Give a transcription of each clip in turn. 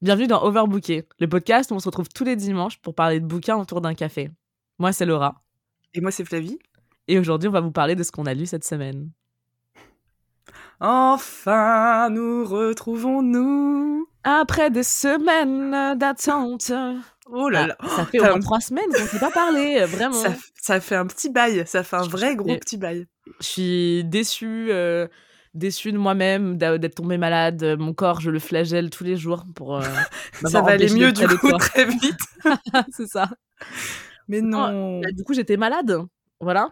Bienvenue dans Overbooké, le podcast où on se retrouve tous les dimanches pour parler de bouquins autour d'un café. Moi, c'est Laura. Et moi, c'est Flavie. Et aujourd'hui, on va vous parler de ce qu'on a lu cette semaine. Enfin, nous retrouvons-nous. Après des semaines d'attente. Oh là là. Ah, ça fait au moins trois semaines qu'on ne s'est pas parlé, vraiment. Ça, ça, fait un petit bail, ça fait un vrai gros petit bail. Je suis déçue. Euh, déçue de moi-même d'être tombée malade. Euh, mon corps, je le flagelle tous les jours pour. Euh, ça va aller mieux du coup très vite. c'est ça. Mais non. Bah, du coup, j'étais malade. Voilà.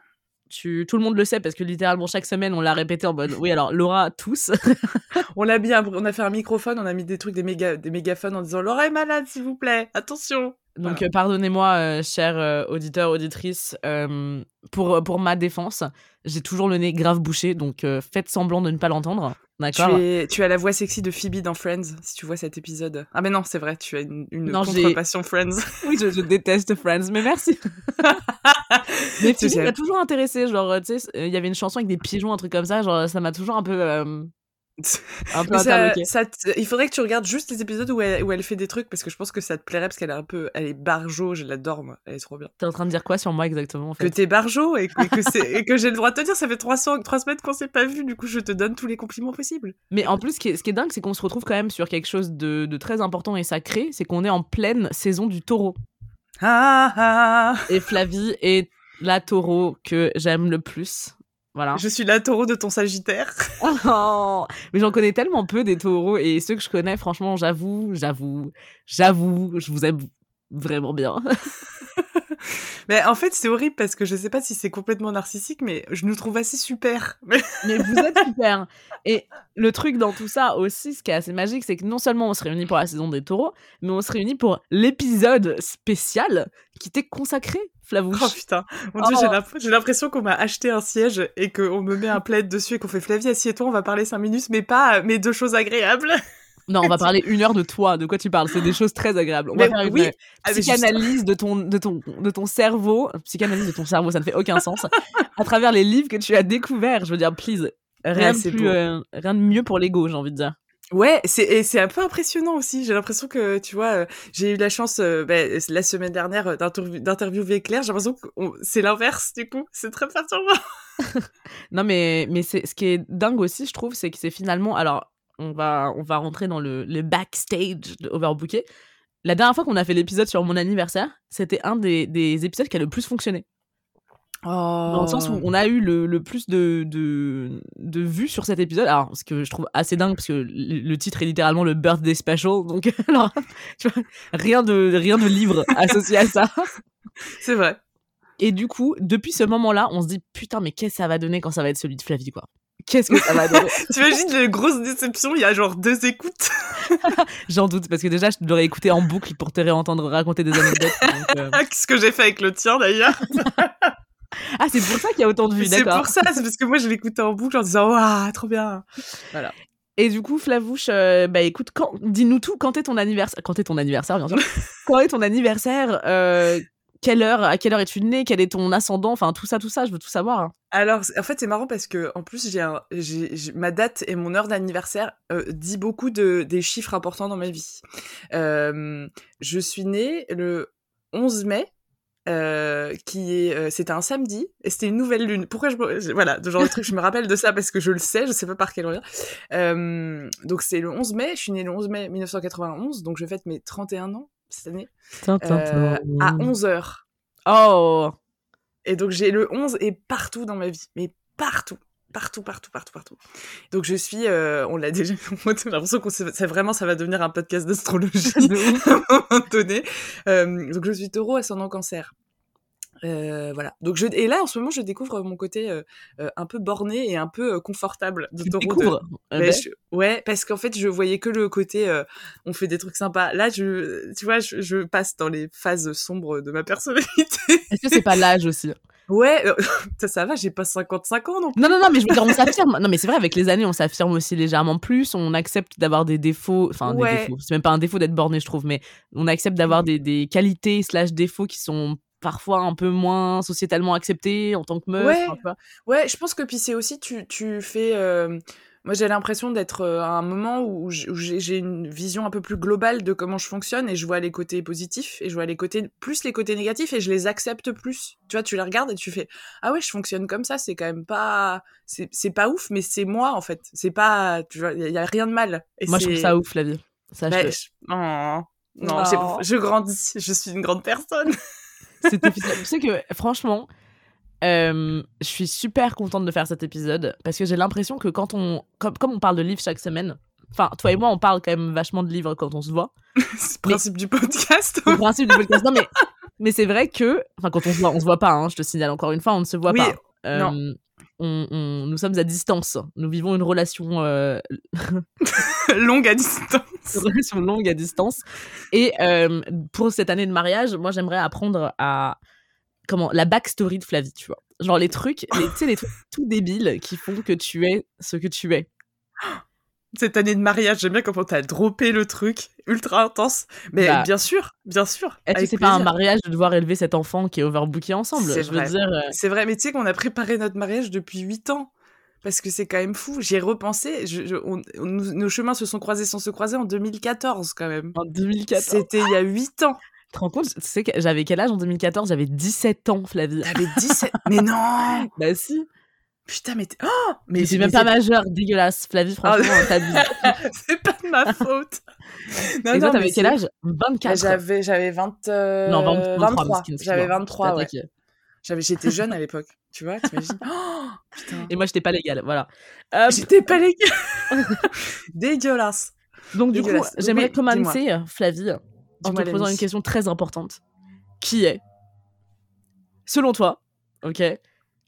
Tu, tout le monde le sait parce que littéralement chaque semaine on l'a répété en mode oui alors Laura tous on l'a bien on a fait un microphone on a mis des trucs des méga des mégaphones en disant Laura est malade s'il vous plaît attention donc euh, pardonnez-moi, euh, chers euh, auditeurs, auditrices, pour, pour ma défense, j'ai toujours le nez grave bouché, donc faites semblant de ne pas l'entendre. D'accord? Tu, tu, as la voix sexy de Phoebe dans Friends, si tu vois cet épisode. Ah mais non, c'est vrai, tu as une, une contre-passion Friends. oui, je, déteste Friends, mais merci. mais Phoebe m'a toujours intéressé, genre, tu sais, il y avait une chanson avec des pigeons, un truc comme ça, genre, ça m'a toujours un peu un peu ça, ça il faudrait que tu regardes juste les épisodes où elle, où elle, fait des trucs parce que je pense que ça te plairait parce qu'elle est un peu elle est barjo je l'adore moi. Elle est trop bien. T'es en train de dire quoi sur moi exactement en fait? que t'es barjo et, que, que j'ai le droit de te dire ça fait trois semaines qu'on s'est pas vu du coup je te donne tous les compliments possibles. Mais en plus ce qui est, ce qui est dingue c'est qu'on se retrouve quand même sur quelque chose de, de très important et sacré c'est qu'on est en pleine saison du taureau. Ah, ah. et Flavie est la taureau que j'aime le plus je suis la taureau de ton sagittaire. Oh, mais j'en connais tellement peu des taureaux et ceux que je connais, franchement, j'avoue, j'avoue, j'avoue, je vous aime vraiment bien. mais en fait, c'est horrible parce que je sais pas si c'est complètement narcissique, mais je nous trouve assez super. mais vous êtes super. Et le truc dans tout ça aussi, ce qui est assez magique, c'est que non seulement on se réunit pour la saison des taureaux, mais on se réunit pour l'épisode spécial qui t'est consacré, Flavouche. Oh putain, mon dieu, oh. j'ai l'impression qu'on m'a acheté un siège et qu'on me met un plaid dessus et qu'on fait Flavie, assieds-toi, on va parler cinq minutes, mais pas mes deux choses agréables. Non, on va parler une heure de toi. De quoi tu parles C'est des choses très agréables. On va faire une ah, psychanalyse de ton, de, ton, de ton cerveau. Psychanalyse de ton cerveau, ça ne fait aucun sens. à travers les livres que tu as découverts. Je veux dire, please. Rien, de, plus, euh, rien de mieux pour l'ego, j'ai envie de dire. Ouais, c'est c'est un peu impressionnant aussi. J'ai l'impression que tu vois, euh, j'ai eu la chance euh, ben, la semaine dernière d'interviewer Claire. J'ai l'impression que c'est l'inverse du coup. C'est très perturbant. non mais mais c'est ce qui est dingue aussi, je trouve, c'est que c'est finalement alors on va, on va rentrer dans le, le backstage de Overbooké. La dernière fois qu'on a fait l'épisode sur mon anniversaire, c'était un des, des, épisodes qui a le plus fonctionné. Dans le sens où oh. on a eu le, le plus de, de, de, vues sur cet épisode. Alors, ce que je trouve assez dingue, parce que le, titre est littéralement le Birthday Special. Donc, alors, tu vois, rien de, rien de livre associé à ça. C'est vrai. Et du coup, depuis ce moment-là, on se dit, putain, mais qu'est-ce que ça va donner quand ça va être celui de Flavie, quoi qu'est-ce que ça va donner Tu imagines les grosses déceptions, il y a genre deux écoutes. J'en doute, parce que déjà, je l'aurais écouté en boucle pour te réentendre raconter des anecdotes. Euh. Qu'est-ce que j'ai fait avec le tien d'ailleurs Ah, c'est pour ça qu'il y a autant de vues, d'accord. C'est pour ça, c'est parce que moi, je l'écoutais en boucle en disant, waouh, trop bien. Voilà. Et du coup, Flavouche, euh, bah écoute, dis-nous tout, quand est ton anniversaire Quand est ton anniversaire, bien sûr. quand est ton anniversaire euh, quelle heure, à quelle heure es-tu né, quel est ton ascendant, enfin tout ça, tout ça, je veux tout savoir. Alors, en fait, c'est marrant parce que en plus, j'ai, ma date et mon heure d'anniversaire euh, dit beaucoup de des chiffres importants dans ma vie. Euh, je suis née le 11 mai. Euh, qui est c'était un samedi et c'était une nouvelle lune pourquoi je voilà ce genre de truc je me rappelle de ça parce que je le sais je sais pas par quel moyen donc c'est le 11 mai je suis née le 11 mai 1991 donc je fête mes 31 ans cette année, euh, à 11h. Oh Et donc j'ai le 11 et partout dans ma vie, mais partout partout, partout, partout, partout. Donc je suis, euh, on l'a déjà, j'ai l'impression que c'est vraiment, ça va devenir un podcast d'astrologie à un moment donné. Euh, donc je suis taureau ascendant cancer. Euh, voilà. Donc je et là en ce moment je découvre mon côté euh, euh, un peu borné et un peu confortable de Taureau. Ben, ouais, parce qu'en fait je voyais que le côté on fait des trucs sympas. Là je, tu vois, je, passe dans les phases sombres de ma personnalité. Est-ce que c'est pas l'âge aussi? Ouais, ça, ça va, j'ai pas 55 ans non Non, non, non, mais je veux dire, on s'affirme. Non, mais c'est vrai, avec les années, on s'affirme aussi légèrement plus. On accepte d'avoir des défauts. Enfin, des défauts. C'est même pas un défaut d'être borné, je trouve, mais on accepte d'avoir mmh. des, des qualités slash défauts qui sont parfois un peu moins sociétalement accepté en tant que meuf. Ouais, ouais je pense que puis c'est aussi, tu, tu fais. Euh, moi j'ai l'impression d'être euh, à un moment où, j'ai une vision un peu plus globale de comment je fonctionne et je vois les côtés positifs et je vois les côtés plus les côtés négatifs et je les accepte plus. Tu vois, tu les regardes et tu fais ah ouais, je fonctionne comme ça, c'est quand même pas c'est pas ouf mais c'est moi en fait. C'est pas tu vois, il y, a rien de mal. Et Moi, je trouve ça ouf, la vie. Bah, Sache-le. je- oh, non, j'ai- je grandis, je suis une grande personne. Épisode. Tu sais que, franchement, euh, je suis super contente de faire cet épisode parce que j'ai l'impression que quand on. Comme, comme on parle de livres chaque semaine, enfin, toi et moi, on parle quand même vachement de livres quand on se voit. c'est le principe du podcast. Le principe du podcast. Non, mais, mais c'est vrai que. Enfin, quand on se voit, on se voit pas, hein, je te signale encore une fois, on ne se voit Oui, pas. Euh, non. On- on- nous sommes à distance. Nous vivons une relation, euh, Longue à distance. une relation longue à distance. Et euh, pour cette année de mariage, moi, j'aimerais apprendre à. Comment La backstory de Flavie, tu vois. Genre les trucs, tu sais, les trucs tout débiles qui font que tu es ce que tu es. Cette année de mariage, j'aime bien comment t'as droppé le truc, ultra intense. Mais Bah. bien sûr, bien sûr. Est-ce que c'est pas un mariage de devoir élever cet enfant qui est overbooké ensemble? C'est vrai. euh, C'est vrai, mais tu sais qu'on a préparé notre mariage depuis 8 ans. Parce que c'est quand même fou. J'y ai repensé. je- je- on- on- nous- nos chemins se sont croisés sans se croiser en 2014, quand même. En 2014. C'était il y a 8 ans. Tu te rends compte? Tu sais que j'avais quel âge en 2014 J'avais 17 ans, Flavie. T'avais 17. mais non Bah si. Putain, mais. t'es- Oh Mais j'ai même pas majeure, dégueulasse. Flavie, franchement, t'abuses. c'est- C'est pas de ma faute. Non, Et toi, non, t'avais quel c'est- âge? 24. J'avais, j'avais 20, euh, Non, 20 23. 23. miskin, J'avais excuse-moi. 23, ouais. J'avais, j'étais jeune à l'époque. Tu vois, t'imagines? Oh, Putain. Et moi, j'étais pas légale, voilà. Hop. J'étais pas les Dégueulasse. Donc, du coup, dégueulasse. j'aimerais Oui, commencer, Flavie, en te posant une question très importante. Qui est, selon toi, ok,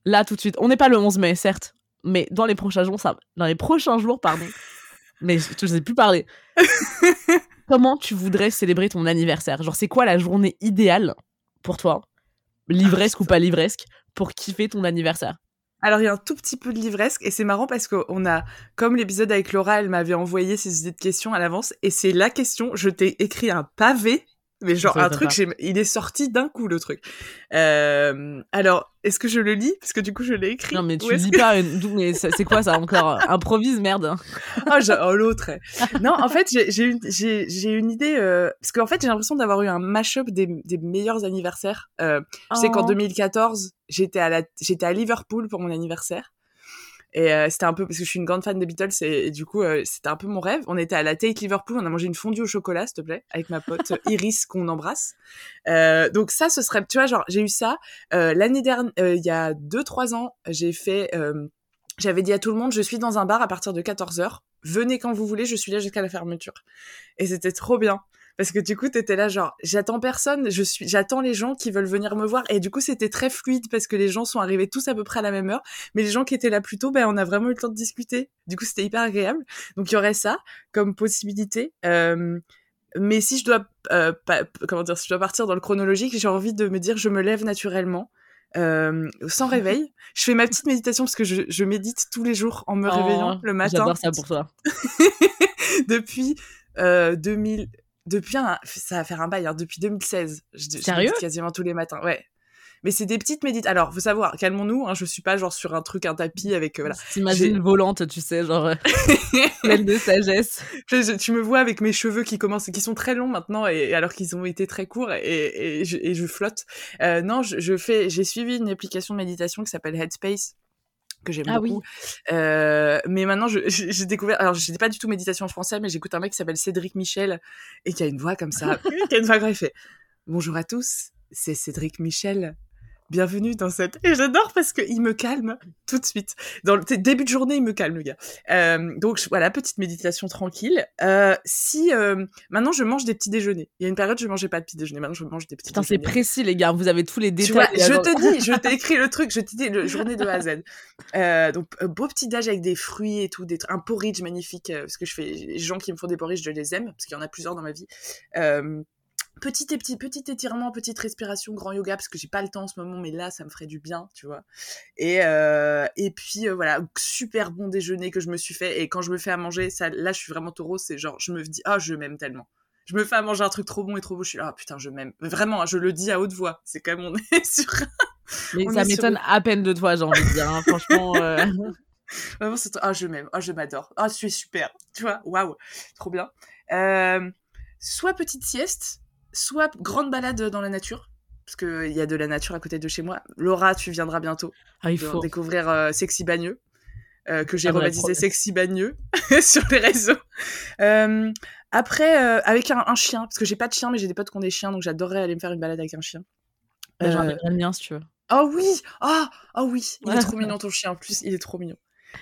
là tout de suite, on n'est pas le 11 mai, certes, mais dans les prochains jours, ça, dans les prochains jours, pardon, mais je ne sais plus parler. Comment tu voudrais célébrer ton anniversaire? Genre, c'est quoi la journée idéale pour toi, livresque ou pas livresque, pour kiffer ton anniversaire? Alors, il y a un tout petit peu de livresque et c'est marrant parce qu'on a, comme l'épisode avec Laura, elle m'avait envoyé ses idées de questions à l'avance et c'est la question, je t'ai écrit un pavé, mais genre un truc, il est sorti d'un coup le truc. Euh, alors, est-ce que je le lis? Parce que du coup, je l'ai écrit. Non, mais tu lis que- pas, mais c'est quoi ça encore? Improvise, merde. J'ai- oh, l'autre. Non, en fait, j'ai- j'ai une, une idée. euh, parce qu'en fait, j'ai l'impression d'avoir eu un mash-up des, des meilleurs anniversaires. Euh, je sais qu'en Oh. 2014, j'étais à, la, j'étais à Liverpool pour mon anniversaire. Et euh, c'était un peu parce que je suis une grande fan des Beatles et, du coup euh, c'était un peu mon rêve. On était à la Tate Liverpool, on a mangé une fondue au chocolat, s'il te plaît, avec ma pote Iris qu'on embrasse. Euh, donc ça, ce serait, tu vois, genre j'ai eu ça Euh, l'année dernière, euh, il y a deux trois ans, j'ai fait, euh, j'avais dit à tout le monde, je suis dans un bar à partir de 14 h Venez quand vous voulez, je suis là jusqu'à la fermeture. Et c'était trop bien. Parce que du coup, t'étais là genre, j'attends personne, je suis, j'attends les gens qui veulent venir me voir. Et du coup, c'était très fluide parce que les gens sont arrivés tous à peu près à la même heure. Mais les gens qui étaient là plus tôt, ben, on a vraiment eu le temps de discuter. Du coup, c'était hyper agréable. Donc, il y aurait ça comme possibilité. Euh, mais si je dois, euh, pas- comment dire, si je dois partir dans le chronologique, j'ai envie de me dire, je me lève naturellement. euh, sans réveil, je fais ma petite méditation parce que je, je médite tous les jours en me Oh, réveillant le matin J'adore ça pour toi. depuis euh, 2000 depuis un, ça va faire un bail hein, depuis 2016 je, je Sérieux médite quasiment tous les matins ouais. Mais c'est des petites médites. Alors faut savoir calmons-nous hein, je suis pas genre sur un truc un tapis avec euh, voilà. T'imagines volante, tu sais, genre euh, pleine de sagesse. Je- je- tu me vois avec mes cheveux qui commencent qui sont très longs maintenant et alors qu'ils ont été très courts et, et, je, et je flotte. Euh, non je, je fais j'ai suivi une application de méditation qui s'appelle Headspace que j'aime Ah oui. beaucoup. Euh, mais maintenant, j'ai découvert. Alors, je n'ai pas du tout méditation en français, mais j'écoute un mec qui s'appelle Cédric Michel et qui a une voix comme ça, qui a une voix fait Bonjour à tous, c'est Cédric Michel. Bienvenue dans cette. Et j'adore parce qu'il me calme tout de suite. Dans le début de journée, il me calme, le gars. Euh, donc voilà, petite méditation tranquille. Euh, si euh, maintenant je mange des petits déjeuners. Il y a une période, je mangeais pas de petits déjeuners. Maintenant, je mange des petits Putain, c'est précis, les gars. Vous avez tous les Tu détails. vois, je te dis, je t'ai écrit le truc, je t'ai dit le journée de A à Z. Donc beau petit déj avec des fruits et tout, des, un porridge magnifique parce que je fais les gens qui me font des porridge, je les aime parce qu'il y en a plusieurs dans ma vie. Petit et petit, petit étirement, petite respiration, grand yoga parce que j'ai pas le temps en ce moment, mais là ça me ferait du bien, tu vois. Et euh, et puis euh, voilà, super bon déjeuner que je me suis fait et quand je me fais à manger, ça, là je suis vraiment taureau, c'est genre je me dis ah je m'aime tellement. Je me fais à manger un truc trop bon et trop beau, je suis là, ah putain, je m'aime. Vraiment, je le dis à haute voix. C'est quand même, on est sur Mais on ça sur m'étonne à peine de toi, j'ai envie de dire. hein. Franchement, euh, Vraiment, c'est ah je m'aime, ah je m'adore, ah tu es super, tu vois, waouh, trop bien. Euh, soit petite sieste, soit grande balade dans la nature, parce qu'il y a de la nature à côté de chez moi. Laura, tu viendras bientôt ah, il faut. découvrir euh, Sexy Bagneux, euh, que j'ai rebaptisé Sexy Bagneux sur les réseaux. Euh, après, avec un, un, chien, parce que j'ai pas de chien, mais j'ai des potes qui ont des chiens, donc j'adorerais aller me faire une balade avec un chien. J'en ai le mien si tu veux. Oh oui, ah oh, oh oui, il est trop mignon ton chien. En plus, il est trop mignon.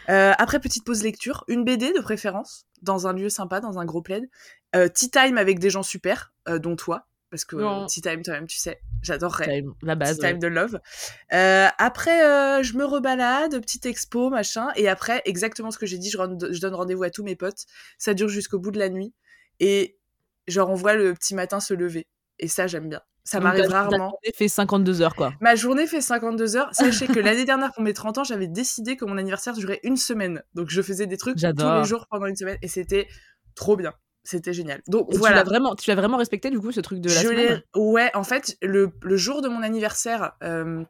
Euh, après, petite pause lecture, une BD de préférence, dans un lieu sympa, dans un gros plaid. Euh, tea time avec des gens super, euh, dont toi, parce que euh, tea time toi-même, tu sais, j'adorerais. La base. Tea time de love. Euh, après, je me rebalade, petite expo, machin. Et après, exactement ce que j'ai dit, je, je donne rendez-vous à tous mes potes. Ça dure jusqu'au bout de la nuit. Et genre, on voit le petit matin se lever. Et ça, j'aime bien. Ça m'arrive rarement. Ma journée fait 52 heures, quoi. Ma journée fait 52 heures. Sachez que l'année dernière, pour mes 30 ans, j'avais décidé que mon anniversaire durait une semaine. Donc, je faisais des trucs tous les jours pendant une semaine. Et c'était trop bien. C'était génial. Donc, voilà. Tu l'as vraiment, tu l'as vraiment respecté, du coup, ce truc de la semaine? Ouais, en fait, le, le, jour de mon anniversaire, euh,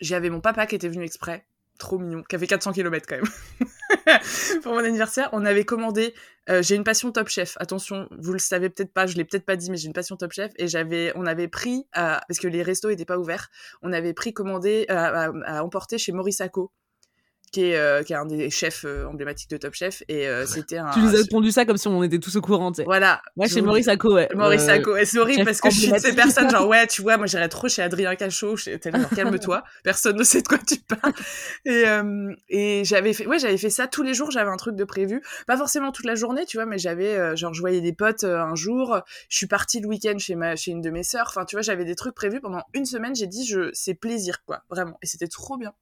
j'avais mon papa qui était venu exprès trop mignon, qui avait 400 km quand même. pour mon anniversaire, on avait commandé. Euh, j'ai une passion Top Chef. Attention, vous le savez peut-être pas, je l'ai peut-être pas dit, mais j'ai une passion Top Chef et j'avais, on avait pris euh, parce que les restos étaient pas ouverts, on avait pris commandé à, à, emporter chez Maurice Acco qui est, euh, qui est un des chefs euh, emblématiques de Top Chef. Et euh, c'était un. Tu nous as répondu ça comme si on était tous au courant, tu sais. Voilà. Moi, chez Maurice Acco, ouais. Maurice Acco. Et c'est horrible parce que je suis ces personnes, genre, ouais, tu vois, moi, j'irais trop chez Adrien Cachot. Tellement, calme-toi. Personne ne sait de quoi tu parles. Et, et j'avais fait, ouais, j'avais fait ça tous les jours. J'avais un truc de prévu. Pas forcément toute la journée, tu vois, mais j'avais, genre, je voyais des potes un jour. Je suis partie le week-end chez ma, chez une de mes sœurs. Enfin, tu vois, j'avais des trucs prévus pendant une semaine. J'ai dit, je, c'est plaisir, quoi. Vraiment. Et c'était trop bien.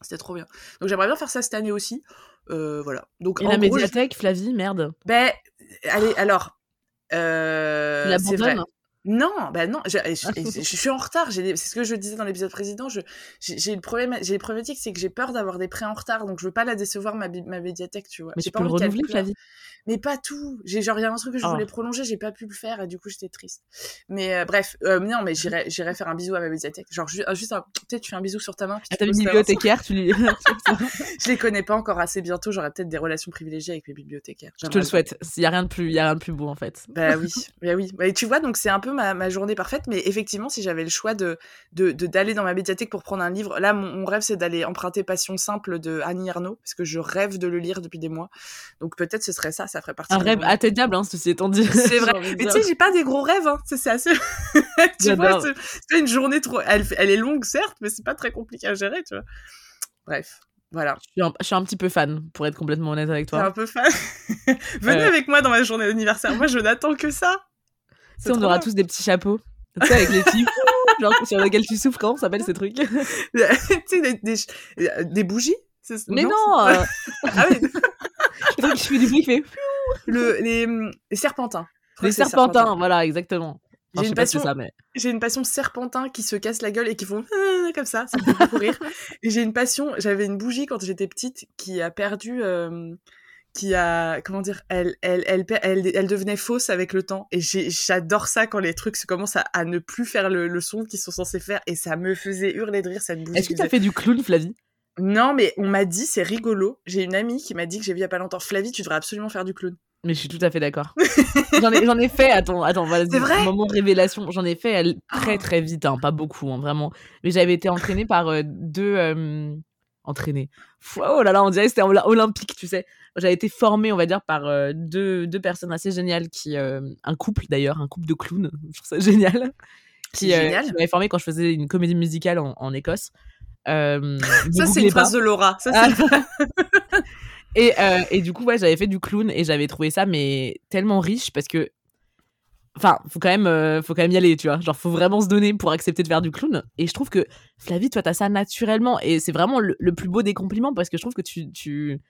C'était trop bien. Donc j'aimerais bien faire ça cette année aussi. Euh, voilà. Donc, Et la médiathèque, Flavie, merde. Ben, allez, alors. Euh, c'est vrai. Non, bah non, je, je, suis en retard. C'est ce que je disais dans l'épisode précédent. J'ai le problème, j'ai les problématiques, c'est que j'ai peur d'avoir des prêts en retard, donc je veux pas la décevoir ma, ma médiathèque, tu vois. Mais tu peux le renouveler, Flavie? Mais pas tout. J'ai genre il y a un truc que je voulais oh. prolonger, j'ai pas pu le faire et du coup j'étais triste. Mais euh, bref, euh, non, mais j'irai faire un bisou à ma médiathèque. Genre juste, juste peut-être tu fais un bisou sur ta main. Puis à ta bibliothécaire, tu lui. je les connais pas encore assez bientôt. J'aurai peut-être des relations privilégiées avec mes bibliothécaires. Je te le souhaite. Il y a rien de plus, il y a rien de plus beau en fait. Bah oui, bah oui. Et tu vois, donc c'est un peu ma, ma, journée parfaite. Mais effectivement, si j'avais le choix de d'aller de, d'aller dans ma médiathèque pour prendre un livre, là mon, mon rêve c'est d'aller emprunter Passion simple de Annie Ernaux parce que je rêve de le lire depuis des mois. Donc peut-être ce serait ça, ça ferait partie. Un rêve atteignable, hein, ceci étant dit. C'est vrai. Mais tu sais, j'ai pas des gros rêves, hein. C'est assez. tu vois, c'est une journée trop. Elle, elle est longue, certes, mais c'est pas très compliqué à gérer, tu vois. Bref. Voilà. Je suis, un, je suis, un, petit peu fan, pour être complètement honnête avec toi. un peu fan? Venez avec moi dans ma journée d'anniversaire. Moi, je n'attends que ça. Tu on aura tous des petits chapeaux. Tu sais, avec les petits genre sur lesquels tu souffres, comment s'appelle ces trucs? Tu sais, des, des, des, bougies Mais non, euh... Ah oui qui fait du bruit, fait le, les, les serpentins. Les serpentins, voilà, exactement. J'ai une, passion, ça, mais... j'ai une passion serpentin qui se casse la gueule et qui font ah, comme ça, ça me fait beaucoup rire. Et j'ai une passion, j'avais une bougie quand j'étais petite qui a perdu, euh, qui a, comment dire, elle, elle, elle, elle, elle, devenait fausse avec le temps. Et j'adore ça quand les trucs se commencent à, à ne plus faire le, le, son qu'ils sont censés faire. Et ça me faisait hurler de rire cette bougie. Est-ce que t'as fait du clown, Flavie? Non, mais on m'a dit, c'est rigolo. J'ai une amie qui m'a dit que j'ai vu il y a pas longtemps, Flavie, tu devrais absolument faire du clown. Mais je suis tout à fait d'accord. j'en ai, j'en ai fait, attends, attends, voilà, c'est vrai. Moment de révélation, j'en ai fait elle, très très vite, hein, pas beaucoup, hein, vraiment. Mais j'avais été entraînée par euh, deux. Euh, entraînée. Oh là là, on dirait que c'était olympique, tu sais. J'avais été formée, on va dire, par euh, deux, deux personnes assez géniales, qui, euh, un couple d'ailleurs, un couple de clowns, je trouve ça génial. Qui, génial. qui m'avait formée quand je faisais une comédie musicale en, en Écosse. Ça, c'est une phrase de Laura. Ça, c'est Et, euh, et du coup, ouais, j'avais fait du clown et j'avais trouvé ça mais tellement riche parce que enfin, faut quand même, euh, faut quand même y aller, tu vois. Genre, faut vraiment se donner pour accepter de faire du clown. Et je trouve que Flavie, toi, t'as ça naturellement. Et c'est vraiment le, le, plus beau des compliments parce que je trouve que tu, tu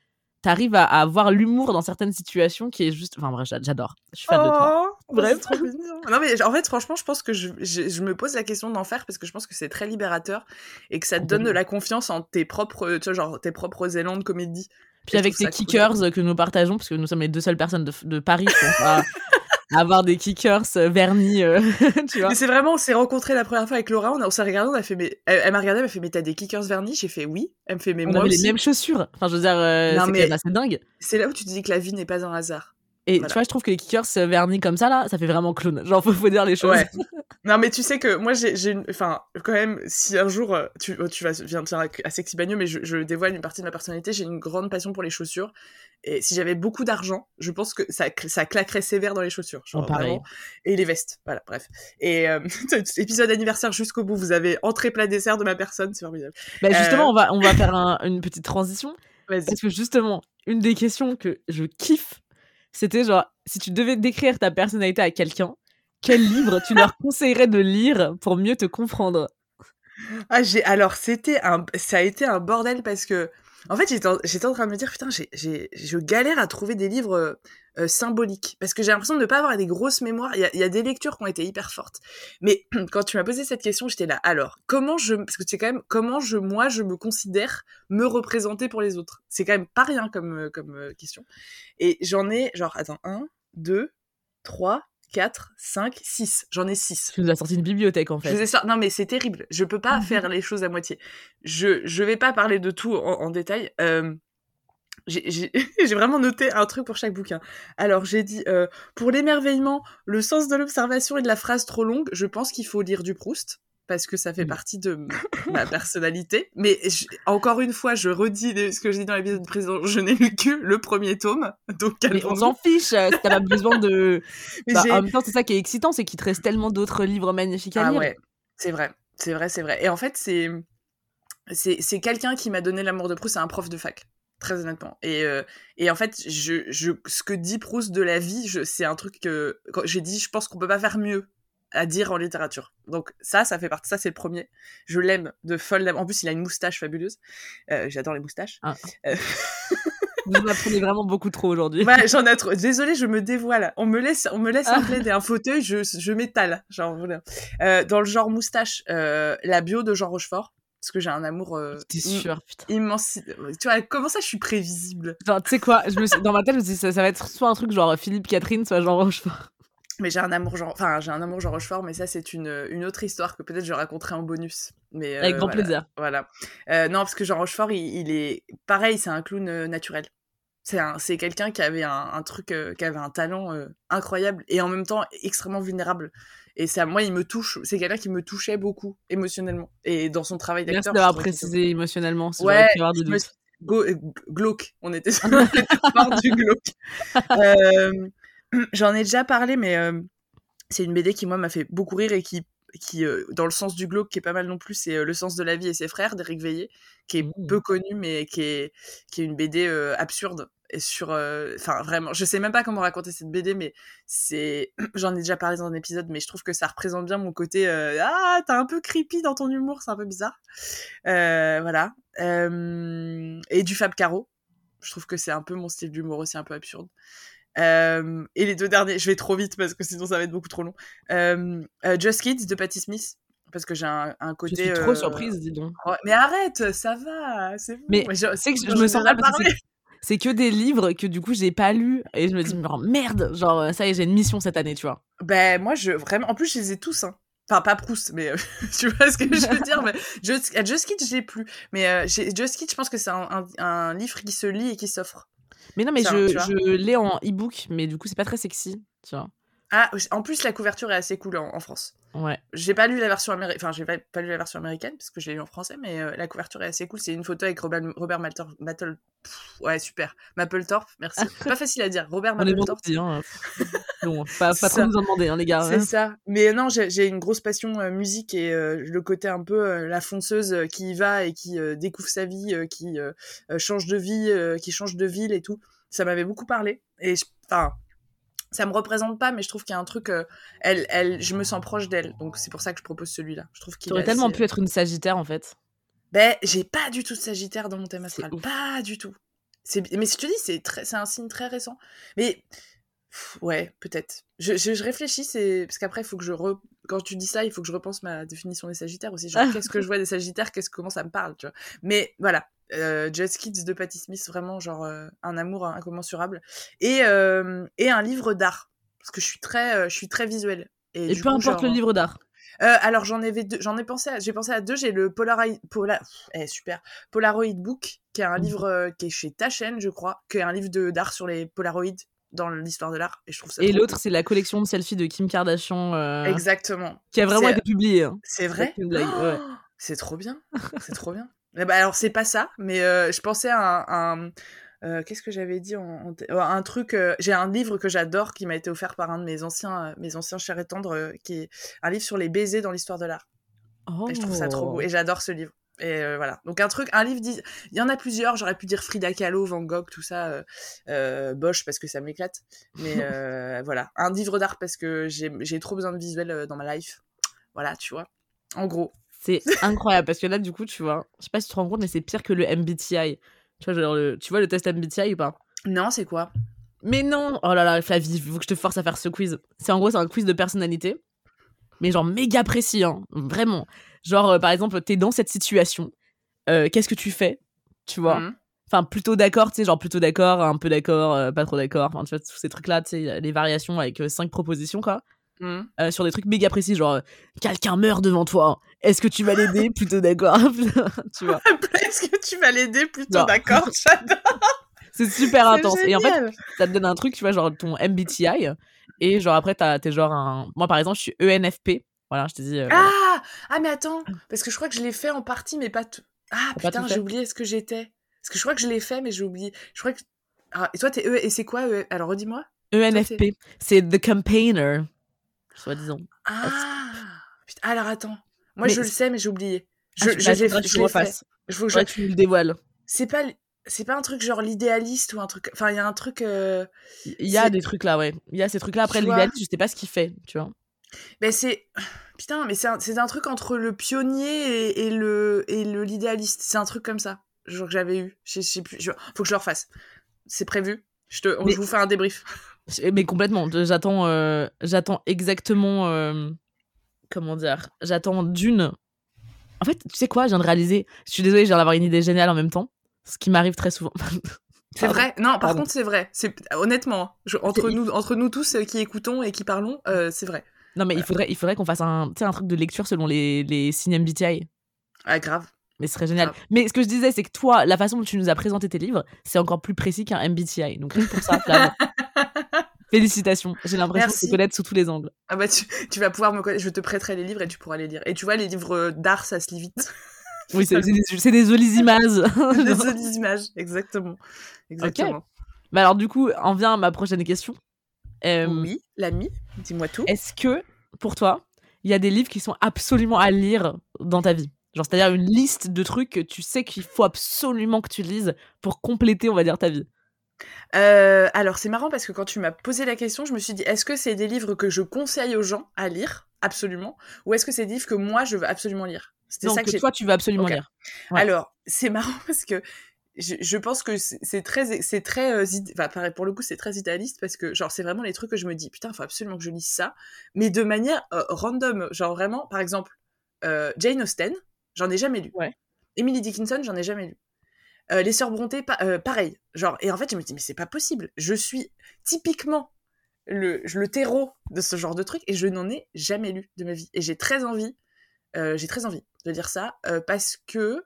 arrives à, à, avoir l'humour dans certaines situations qui est juste. Enfin, bref, j'adore. Je suis fan oh, de toi. Oh, bref, trop mignon. Non, mais en fait, franchement, je pense que je, je, je me pose la question d'en faire parce que je pense que c'est très libérateur et que ça te donne de la confiance en tes propres, tu vois, genre, tes propres élans de comédie. Puis avec tes kickers cool. que nous partageons, parce que nous sommes les deux seules personnes de, de Paris, je pense, à, avoir des kickers euh, vernis, euh, tu vois. Mais c'est vraiment, on s'est rencontrés la première fois avec Laura, on, on s'est regardé, on a fait, mais elle, m'a regardé, elle m'a fait, mais t'as des kickers vernis? J'ai fait oui. Elle me fait, mais on moi avait aussi. les mêmes chaussures. Enfin, je veux dire, euh, c'est dingue. C'est là où tu te dis que la vie n'est pas un hasard. Et Voilà. tu vois, je trouve que les kickers vernis comme ça, là, ça fait vraiment clown. Genre, faut, faut dire les choses. Ouais. Non, mais tu sais que moi, j'ai une. Enfin, quand même, si un jour. euh, Tu, oh, tu vas viens de dire à Sexy Bagno, mais je, je dévoile une partie de ma personnalité. J'ai une grande passion pour les chaussures. Et si j'avais beaucoup d'argent, je pense que ça, ça claquerait sévère dans les chaussures. Genre, Oh, pareil. vraiment. Et les vestes. Voilà, bref. Et euh, épisode anniversaire jusqu'au bout. Vous avez entrée plat dessert de ma personne. C'est formidable. Bah, justement, Euh. on, va, on va faire un- une petite transition. Parce que justement, une des questions que je kiffe, c'était genre, si tu devais décrire ta personnalité à quelqu'un, quel livre tu leur conseillerais de lire pour mieux te comprendre? Ah, j'ai alors c'était un ça a été un bordel parce que en fait j'étais en, en train de me dire putain j'ai je galère à trouver des livres euh, symboliques parce que j'ai l'impression de ne pas avoir des grosses mémoires il y y a des lectures qui ont été hyper fortes mais quand tu m'as posé cette question j'étais là alors comment je parce que c'est quand même comment je moi je me considère me représenter pour les autres? C'est quand même pas rien comme euh, comme euh, question et j'en ai genre attends un deux trois quatre cinq six j'en ai six Tu nous as sorti une bibliothèque en fait. Non, mais c'est terrible. Je peux pas faire les choses à moitié. Je je vais pas parler de tout en, en détail. Euh, j'ai- vraiment noté un truc pour chaque bouquin. Alors j'ai dit euh, pour l'émerveillement, le sens de l'observation et de la phrase trop longue, je pense qu'il faut lire du Proust parce que ça fait Mhm. partie de ma personnalité. Mais je- encore une fois, je redis ce que j'ai dit dans l'épisode précédent. Je n'ai lu que le premier tome, donc Mais on s'en fiche, euh, t'as pas besoin de. Mais Bah, en même temps, c'est ça qui est excitant, c'est qu'il te reste tellement d'autres livres magnifiques à Ah lire. ouais, c'est vrai, c'est vrai, c'est vrai. Et en fait, c'est c'est c'est quelqu'un qui m'a donné l'amour de Proust, c'est un prof de fac, très honnêtement. Et euh, et en fait, je je ce que dit Proust de la vie, je c'est un truc que quand j'ai dit, je pense qu'on peut pas faire mieux à dire en littérature. Donc ça, ça fait partie, ça c'est le premier. Je l'aime de folle. En plus, il a une moustache fabuleuse. Euh, J'adore les moustaches. Ah. Euh, Vous en apprenez vraiment beaucoup trop aujourd'hui. Ouais, j'en ai trop. Désolée, je me dévoile. On me laisse, on me laisse un Ah. plaid et un fauteuil, je, je m'étale. Genre, voilà. Euh, dans le genre moustache, euh, la bio de Jean Rochefort. Parce que j'ai un amour euh, T'es sûr, putain. immense. Tu vois, comment ça, je suis prévisible? Enfin, tu sais quoi, je me suis- dans ma tête, je me suis dit, ça, ça va être soit un truc genre Philippe Catherine, soit genre Rochefort. Mais j'ai un amour genre, enfin, j'ai un amour Jean Rochefort, mais ça, c'est une, une autre histoire que peut-être je raconterai en bonus. Mais euh, Avec grand voilà. plaisir. Voilà. Euh, non, parce que Jean Rochefort, il, il est pareil, c'est un clown euh, naturel. C'est un, c'est quelqu'un qui avait un, un truc, qui avait un talent incroyable et en même temps extrêmement vulnérable. Et ça, moi, il me touche. C'est quelqu'un qui me touchait beaucoup émotionnellement et dans son travail Merci d'acteur. d'avoir je trouvais que précisé émotionnellement, si Ouais, euh, glauque. On était sur du glauque. Euh, J'en ai déjà parlé, mais euh, c'est une BD qui, moi, m'a fait beaucoup rire et qui, qui euh, dans le sens du glauque, qui est pas mal non plus, c'est Le sens de la vie et ses frères d'Éric Veillé, qui est Mmh. peu connu, mais qui est, qui est une BD absurde. Et sur. euh, Enfin, vraiment, je sais même pas comment raconter cette BD, mais c'est. J'en ai déjà parlé dans un épisode, mais je trouve que ça représente bien mon côté. euh, ah, t'es un peu creepy dans ton humour, c'est un peu bizarre. Euh, voilà. Et du Fab Caro. Je trouve que c'est un peu mon style d'humour aussi, un peu absurde. Et les deux derniers, je vais trop vite parce que sinon ça va être beaucoup trop long. Just Kids de Patti Smith. Parce que j'ai un, un Je côté. suis trop euh, surprise, dis donc. mais arrête, ça va, c'est bon. Mais je, C'est que je, je me sens mal parce que. C'est- que des livres que du coup j'ai pas lus et je me dis oh, merde genre ça y est j'ai une mission cette année tu vois Ben, moi, je, vraiment, en plus, je les ai tous, hein. Enfin, pas Proust, mais euh, tu vois ce que je veux dire. Mais Just, Just Kids, je l'ai plus. Mais euh, Just Kids, je pense que c'est un, un, un livre qui se lit et qui s'offre. mais non mais Ça, je, je l'ai en e-book mais du coup c'est pas très sexy tu vois Ah, en plus, la couverture est assez cool en, en France. ouais J'ai pas lu la version américaine, enfin, j'ai pas, pas lu la version américaine parce que je l'ai lu en français, mais euh, la couverture est assez cool. C'est une photo avec Robert, Robert Maltor, Mattel. Pff, ouais, super. Mapplethorpe, merci. pas facile à dire. Robert Mapplethorpe. aussi hein pas, pas trop nous en demander hein, les gars C'est hein. ça. Mais non, j'ai une grosse passion euh, musique et euh, le côté un peu euh, la fonceuse euh, qui y va et qui euh, découvre sa vie, euh, qui euh, euh, change de vie, euh, qui change de ville et tout. Ça m'avait beaucoup parlé. Et je- enfin, ça me représente pas, mais je trouve qu'il y a un truc. euh, elle, elle, je me sens proche d'elle, donc c'est pour ça que je propose celui-là. Je trouve qu'il t'aurais tellement assez- pu être une sagittaire en fait Ben, j'ai pas du tout de Sagittaire dans mon thème astral. Pas du tout. C'est mais je te dis, c'est très, c'est un signe très récent. Mais pff, ouais, peut-être. Je, je, je réfléchis, c'est parce qu'après, il faut que je re... quand tu dis ça, il faut que je repense ma définition des Sagittaires aussi. Genre, qu'est-ce que je vois des Sagittaires Qu'est-ce comment ça me parle, tu vois Mais voilà. Euh, Just Kids de Patti Smith, vraiment genre euh, un amour incommensurable et euh, et un livre d'art. parce que je suis très, je suis très visuelle. Et, peu importe le livre d'art. Euh, alors j'en avais deux, j'en ai pensé, j'ai pensé à deux. J'ai le Polaroid, Pola, eh, super, Polaroid Book, qui est un mmh. livre euh, qui est chez Taschen, je crois, qui est un livre de d'art sur les Polaroids dans l'histoire de l'art. Et je trouve ça. Et l'autre, c'est la collection de selfies de Kim Kardashian. Euh, Exactement. Qui a vraiment été publiée. Hein. C'est vrai. C'est trop bien. C'est trop bien. Eh ben, alors c'est pas ça, mais je pensais à un euh, qu'est-ce que j'avais dit en, un truc euh, j'ai un livre que j'adore qui m'a été offert par un de mes anciens euh, mes anciens chers et tendres qui est un livre sur les baisers dans l'histoire de l'art et je trouve ça trop beau oh. et j'adore ce livre et voilà donc un truc un livre il y en a plusieurs j'aurais pu dire Frida Kahlo Van Gogh tout ça Bosch parce que ça m'éclate mais voilà un livre d'art parce que j'ai trop besoin de visuel dans ma life voilà tu vois en gros c'est incroyable parce que là du coup tu vois je sais pas si tu te rends compte mais c'est pire que le MBTI tu vois, le, tu vois le test MBTI ou pas? Non, c'est quoi? Mais non Oh là là, Flavie, il faut que je te force à faire ce quiz. C'est en gros, c'est un quiz de personnalité. Mais genre méga précis, hein. Vraiment. Genre, euh, par exemple, t'es dans cette situation. Euh, qu'est-ce que tu fais Tu vois? Mmh. Enfin, plutôt d'accord, tu sais, genre plutôt d'accord, un peu d'accord, euh, pas trop d'accord. Enfin, tu vois, tous ces trucs-là, tu sais, les variations avec cinq propositions, quoi. Mmh. sur des trucs méga précis, genre quelqu'un meurt devant toi. Est-ce que tu vas l'aider? Plutôt d'accord. tu vois. Est-ce que tu vas l'aider? Plutôt d'accord. J'adore. C'est super intense. Et en fait, ça te donne un truc, tu vois, genre ton MBTI. Et genre après, t'es genre un. Moi, par exemple, je suis ENFP. Voilà, je te dis. Euh, ah Ah, mais attends, parce que je crois que je l'ai fait en partie, mais pas tout. Ah putain, j'ai oublié ce que j'étais. Parce que je crois que je l'ai fait, mais j'ai oublié. Je crois que. Ah, et toi, t'es E. Et c'est quoi e... Alors, redis-moi. ENFP. C'est The Campaigner soi-disant. Ah Putain, alors attends. Moi, je le sais, mais j'ai oublié. Je, ah, je, je, je, je refasse. Je veux que tu le dévoiles. C'est pas, c'est pas un truc genre l'idéaliste ou un truc. Enfin, il y a un truc. Euh, il y a des trucs là, ouais. Il y a ces trucs là. Après, l'idéaliste, je sais pas ce qu'il fait, tu vois. Mais c'est. Putain, mais c'est un, un, truc entre le pionnier et, le et le l'idéaliste. C'est un truc comme ça. Genre que j'avais eu. Je sais plus. Faut que je le refasse. C'est prévu. Je, te, je vous fais un débrief. Mais complètement. J'attends, euh, j'attends exactement. Euh, comment dire J'attends d'une. En fait, tu sais quoi? Je viens de réaliser. Je suis désolée, je viens d'avoir une idée géniale en même temps. Ce qui m'arrive très souvent. c'est vrai. Non, par contre, c'est vrai. C'est honnêtement, entre nous, entre nous tous euh, qui écoutons et qui parlons, c'est vrai. Non, mais il faudrait, il faudrait qu'on fasse un, un truc de lecture selon les, les signes MBTI. Ah, grave. Mais ce serait génial. Mais ce que je disais, c'est que toi, la façon dont tu nous as présenté tes livres, c'est encore plus précis qu'un MBTI. Donc, rien pour ça, Félicitations. J'ai l'impression de te connaître sous tous les angles. Ah bah, tu, tu, vas pouvoir me connaître. Je te prêterai les livres et tu pourras les lire. Et tu vois, les livres d'art, ça se lit vite. Oui, c'est des, des jolies images. des jolies images, exactement. Exactement. Bah alors, du coup, en vient ma prochaine question. Oui, l'ami, dis-moi tout. Est-ce que, pour toi, il y a des livres qui sont absolument à lire dans ta vie? Genre, c'est-à-dire une liste de trucs que tu sais qu'il faut absolument que tu lises pour compléter, on va dire, ta vie? Euh, alors, c'est marrant parce que quand tu m'as posé la question, je me suis dit, est-ce que c'est des livres que je conseille aux gens à lire? Absolument. Ou est-ce que c'est des livres que moi, je veux absolument lire? C'était ça que, toi, tu veux absolument lire. Alors, c'est marrant parce que je, pense que c'est très, c'est très, euh, enfin, pour le coup, c'est très idéaliste parce que, genre, c'est vraiment les trucs que je me dis, putain, il faut absolument que je lise ça, mais de manière euh, random. Genre, vraiment, par exemple, Jane Austen, J'en ai jamais lu. Ouais. Emily Dickinson, j'en ai jamais lu. Euh, les sœurs Brontë, euh, pareil. Genre, et en fait, je me dis, mais c'est pas possible. Je suis typiquement le, le terreau de ce genre de truc et je n'en ai jamais lu de ma vie. Et j'ai très envie, euh, j'ai très envie de dire ça parce que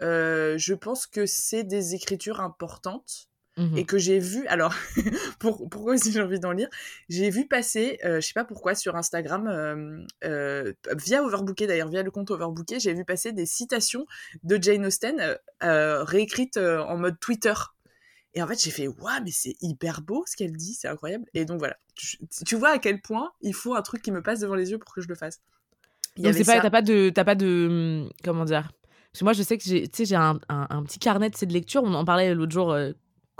je pense que c'est des écritures importantes et mmh que j'ai vu, alors pour, pourquoi aussi j'ai envie d'en lire, j'ai vu passer, euh, je sais pas pourquoi, sur Instagram, euh, euh, via Overbooké d'ailleurs, via le compte Overbooké, j'ai vu passer des citations de Jane Austen réécrites en mode Twitter. Et en fait, j'ai fait, waouh, mais c'est hyper beau ce qu'elle dit, c'est incroyable. Et donc voilà, tu, vois à quel point il faut un truc qui me passe devant les yeux pour que je le fasse. Donc c'est pas, t'as pas de, pas de, hum, comment dire? Parce que moi, je sais que j'ai, j'ai un, un, petit carnet de, lecture. On en parlait l'autre jour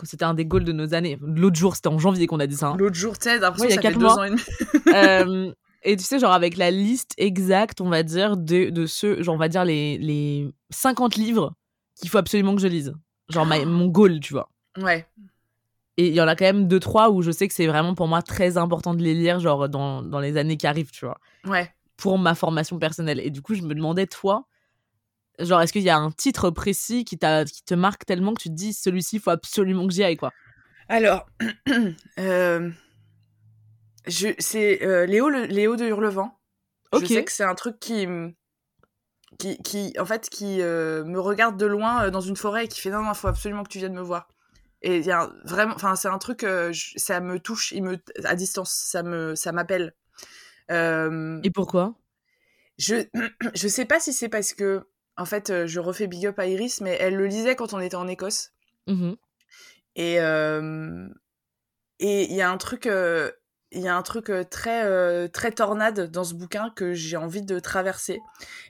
c'était un des goals de nos années. L'autre jour, c'était en janvier qu'on a dit ça. Hein. L'autre jour, tu sais, il y a quatre mois. Ans et, demi. euh, et tu sais, genre avec la liste exacte, on va dire, de, de ceux, genre on va dire les, les 50 livres qu'il faut absolument que je lise. Genre mon goal, tu vois. Ouais. Et il y en a quand même deux, trois où je sais que c'est vraiment pour moi très important de les lire, genre dans, dans les années qui arrivent, tu vois. Ouais. Pour ma formation personnelle. Et du coup, je me demandais, toi, Genre, est-ce qu'il y a un titre précis qui, qui te marque tellement que tu te dis celui-ci, il faut absolument que j'y aille, quoi? Alors, euh, je, c'est euh, Léo, le, Léo de Hurlevent. Je sais que c'est un truc qui, qui, qui, en fait, qui euh, me regarde de loin euh, dans une forêt et qui fait non, non, il faut absolument que tu viennes me voir. Et il y a vraiment, enfin, c'est un truc, ça me touche, il me, à distance, ça me, ça m'appelle. et pourquoi? Je, je sais pas si c'est parce que, en fait, je refais big up à Iris, mais elle le lisait quand on était en Écosse. Mmh et et il y a un truc, il y a un truc très très tornade dans ce bouquin que j'ai envie de traverser.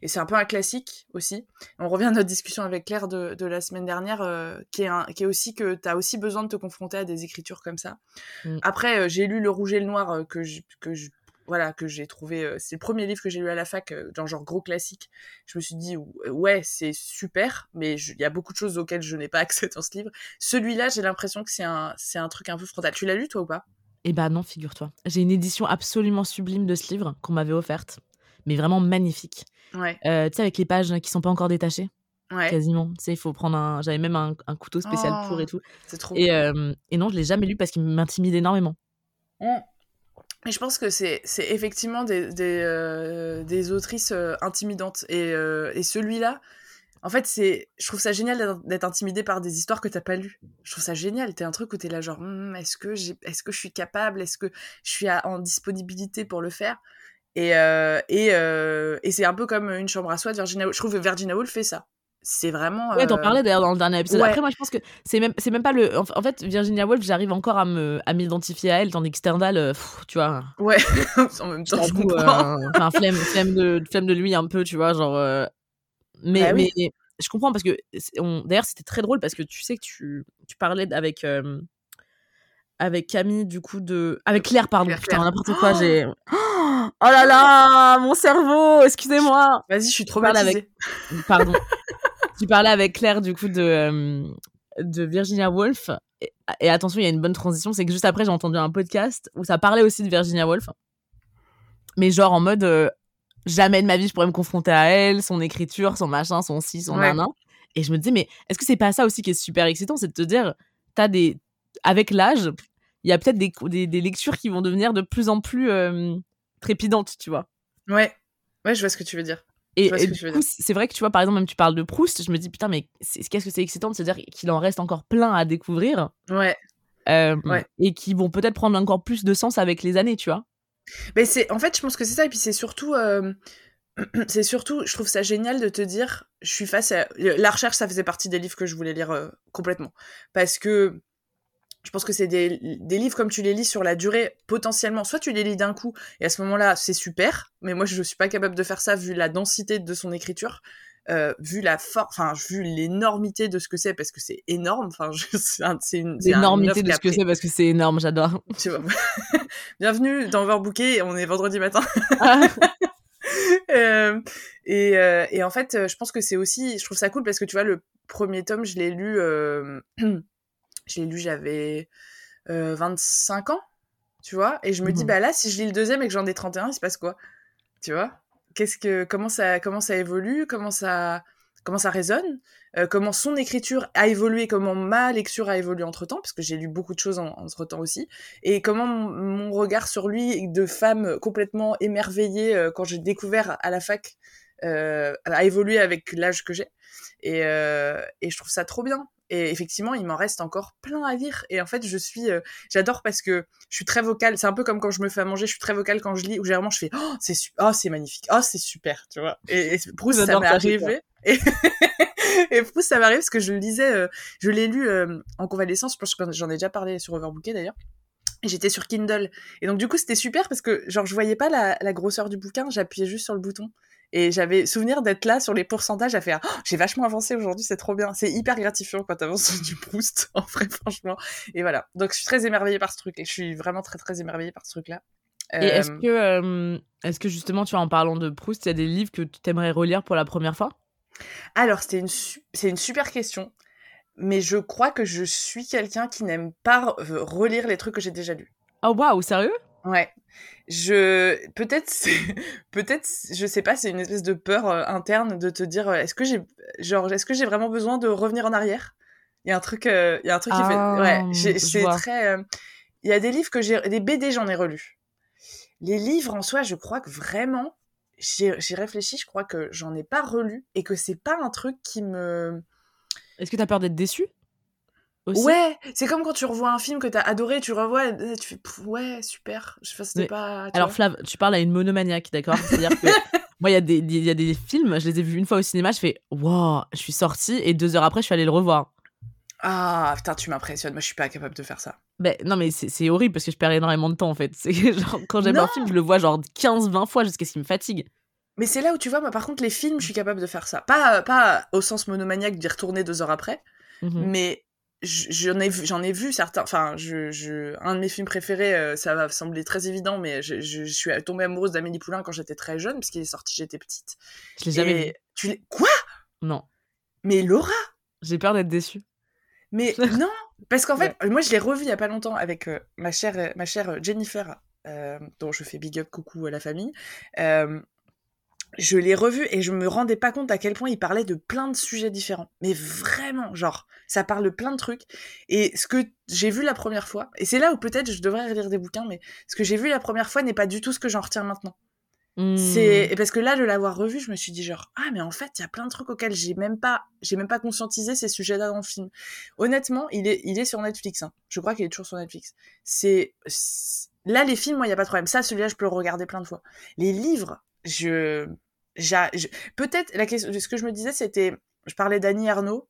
Et c'est un peu un classique aussi. On revient à notre discussion avec Claire de, de la semaine dernière, qui, est un, qui est aussi que tu as aussi besoin de te confronter à des écritures comme ça. Mmh. Après, j'ai lu Le Rouge et le Noir que je, que je voilà que j'ai trouvé euh, c'est le premier livre que j'ai lu à la fac euh, dans genre gros classique je me suis dit ouais c'est super mais il y a beaucoup de choses auxquelles je n'ai pas accès dans ce livre celui-là j'ai l'impression que c'est un c'est un truc un peu frontal tu l'as lu toi ou pas? Eh ben non figure-toi j'ai une édition absolument sublime de ce livre qu'on m'avait offerte mais vraiment magnifique ouais euh, tu sais avec les pages qui sont pas encore détachées Ouais. quasiment. Tu sais, il faut prendre un. J'avais même un, couteau spécial pour et oh, tout. C'est trop. Et, et non, je l'ai jamais lu parce qu'il m'intimide énormément. Mmh. Mais je pense que c'est effectivement des, des, euh, des autrices euh, intimidantes. Et, euh, et celui-là, en fait, c'est je trouve ça génial d'être intimidé par des histoires que t'as pas lues. Je trouve ça génial. T'es un truc où t'es là genre, «Hmm, est-ce que, est que je suis capable? Est-ce que je suis en disponibilité pour le faire? Et, et, et c'est un peu comme une chambre à soi de Virginia Woolf. Je trouve que Virginia Woolf fait ça c'est vraiment. Ouais, t'en euh, parlais d'ailleurs dans le dernier épisode. Après, moi, je pense que c'est même, c'est même pas le. En fait, Virginia Woolf, j'arrive encore à me, à m'identifier à elle, tandis que Stendhal, euh, tu vois. Ouais. en même temps, je comprends. Euh, enfin, flemme, flemme de, flemme de lui un peu, tu vois, genre. Mais, bah mais je comprends parce que d'ailleurs, c'était très drôle parce que tu sais que tu, tu parlais avec. avec Camille, du coup, de. Avec Claire, pardon. Putain, n'importe quoi, j'ai. Oh là là, mon cerveau, excusez-moi. Vas-y, je suis trop mal avec. Pardon. Tu parlais avec Claire du coup de, euh, de Virginia Woolf. Et, attention, il y a une bonne transition, c'est que juste après j'ai entendu un podcast où ça parlait aussi de Virginia Woolf. Mais genre en mode euh, jamais de ma vie je pourrais me confronter à elle, son écriture, son machin, son ci, son ouais. Et je me disais mais est-ce que c'est pas ça aussi qui est super excitant, c'est de te dire t'as des avec l'âge, il y a peut-être des, des, lectures qui vont devenir de plus en plus euh, trépidantes, tu vois. Ouais. Ouais, je vois ce que tu veux dire. Et, du coup, c'est vrai que tu vois, par exemple, même tu parles de Proust, je me dis, putain, mais qu'est-ce que c'est excitant de se dire qu'il en reste encore plein à découvrir. Ouais. Euh, et qui vont peut-être prendre encore plus de sens avec les années, tu vois? Mais c'est, en fait, je pense que c'est ça. Et puis c'est surtout, euh, c'est surtout, je trouve ça génial de te dire, je suis face à la recherche, ça faisait partie des livres que je voulais lire euh, complètement, parce que je pense que c'est des, des, livres comme tu les lis sur la durée potentiellement. Soit tu les lis d'un coup et à ce moment-là c'est super, mais moi je suis pas capable de faire ça vu la densité de son écriture, euh, vu la force, enfin vu l'énormité de ce que c'est parce que c'est énorme. Enfin c'est une l'énormité de ce que c'est parce que c'est énorme, j'adore. Tu vois. Bienvenue dans Overbooké, on est vendredi matin. Ah. euh, et, euh, et, en fait, je pense que c'est aussi, je trouve ça cool parce que tu vois, le premier tome, je l'ai lu euh, je l'ai lu, j'avais 25 ans, tu vois. Et je me dis, mmh bah là, si je lis le deuxième et que j'en ai 31, il se passe quoi? Tu vois? Qu'est-ce que, comment, ça, comment ça évolue? Comment ça, comment ça résonne? Comment son écriture a évolué? Comment ma lecture a évolué entre-temps? Parce que j'ai lu beaucoup de choses en, entre-temps aussi. Et comment mon, regard sur lui, de femme complètement émerveillée quand j'ai découvert à la fac, a évolué avec l'âge que j'ai. Et, et je trouve ça trop bien. Et effectivement, il m'en reste encore plein à lire. Et en fait, je suis, euh, j'adore parce que je suis très vocale. C'est un peu comme quand je me fais à manger, je suis très vocale quand je lis, où généralement je fais, oh, c'est oh, c'est magnifique, oh, c'est super, tu vois. Et, et Proust, ça m'est arrivé. Et, et Proust, ça m'arrive parce que je le lisais, euh, je l'ai lu euh, en convalescence. Je pense que j'en ai déjà parlé sur Overbooké d'ailleurs. J'étais sur Kindle. Et donc, du coup, c'était super parce que, genre, je voyais pas la, la grosseur du bouquin, j'appuyais juste sur le bouton. Et j'avais souvenir d'être là sur les pourcentages à faire oh, j'ai vachement avancé aujourd'hui, c'est trop bien. C'est hyper gratifiant quand t'avances du Proust, en vrai, franchement. Et voilà. Donc je suis très émerveillée par ce truc et je suis vraiment très très émerveillée par ce truc-là. Et est-ce euh, que, euh, est-ce que justement, tu vois, en parlant de Proust, il y a des livres que tu aimerais relire pour la première fois? Alors, c'était une, c'est une super question. Mais je crois que je suis quelqu'un qui n'aime pas relire les trucs que j'ai déjà lus. Oh waouh, sérieux? Ouais je peut-être peut-être je sais pas c'est une espèce de peur euh, interne de te dire euh, est-ce que j'ai genre est-ce que j'ai vraiment besoin de revenir en arrière? Il y a un truc il y a un truc qui fait ouais ah, c'est très il y a des livres que j'ai des BD j'en ai relus. Les livres en soi, je crois que vraiment, j'ai réfléchi, je crois que j'en ai pas relu et que c'est pas un truc qui me. Est-ce que tu as peur d'être déçu aussi Ouais, c'est comme quand tu revois un film que t'as adoré, tu revois, et tu fais ouais, super. Je sais, c'était pas. Alors, Flav, tu parles à une monomaniaque, d'accord? C'est-à-dire que moi, il y, a des, y a des films, je les ai vus une fois au cinéma, je fais wow, je suis sortie et deux heures après, je suis allée le revoir. Ah, putain, tu m'impressionnes. Moi, je suis pas capable de faire ça. Ben, non, mais c'est horrible parce que je perds énormément de temps en fait. Genre, quand j'aime un film, je le vois genre 15-20 fois jusqu'à ce qu'il me fatigue. Mais c'est là où tu vois, moi, par contre, les films, je suis capable de faire ça. Pas, pas au sens monomaniaque d'y retourner deux heures après, mmh mais j'en ai, vu, ai vu certains. Enfin, je, je, un de mes films préférés, euh, ça va sembler très évident, mais je, je, suis tombée amoureuse d'Amélie Poulain quand j'étais très jeune, parce qu'il est sorti, j'étais petite. Je l'ai jamais vu. Tu Quoi? Non. Mais Laura? J'ai peur d'être déçue. Mais non, parce qu'en fait, moi je l'ai revu il y a pas longtemps avec euh, ma chère, euh, ma chère Jennifer, dont je fais big up coucou à la famille je l'ai revu et je me rendais pas compte à quel point il parlait de plein de sujets différents. Mais vraiment, genre, ça parle de plein de trucs. Et ce que j'ai vu la première fois, et c'est là où peut-être je devrais relire des bouquins, mais ce que j'ai vu la première fois n'est pas du tout ce que j'en retiens maintenant. C'est hmm. parce que là de l'avoir revu, je me suis dit genre ah mais en fait il y a plein de trucs auxquels j'ai même pas j'ai même pas conscientisé ces sujets-là dans le film. Honnêtement, il est il est sur Netflix. Hein. Je crois qu'il est toujours sur Netflix. C'est là les films, moi il y a pas de problème. Ça celui-là je peux le regarder plein de fois. Les livres, je peut-être la question, ce que je me disais, c'était, je parlais d'Annie Arnaud.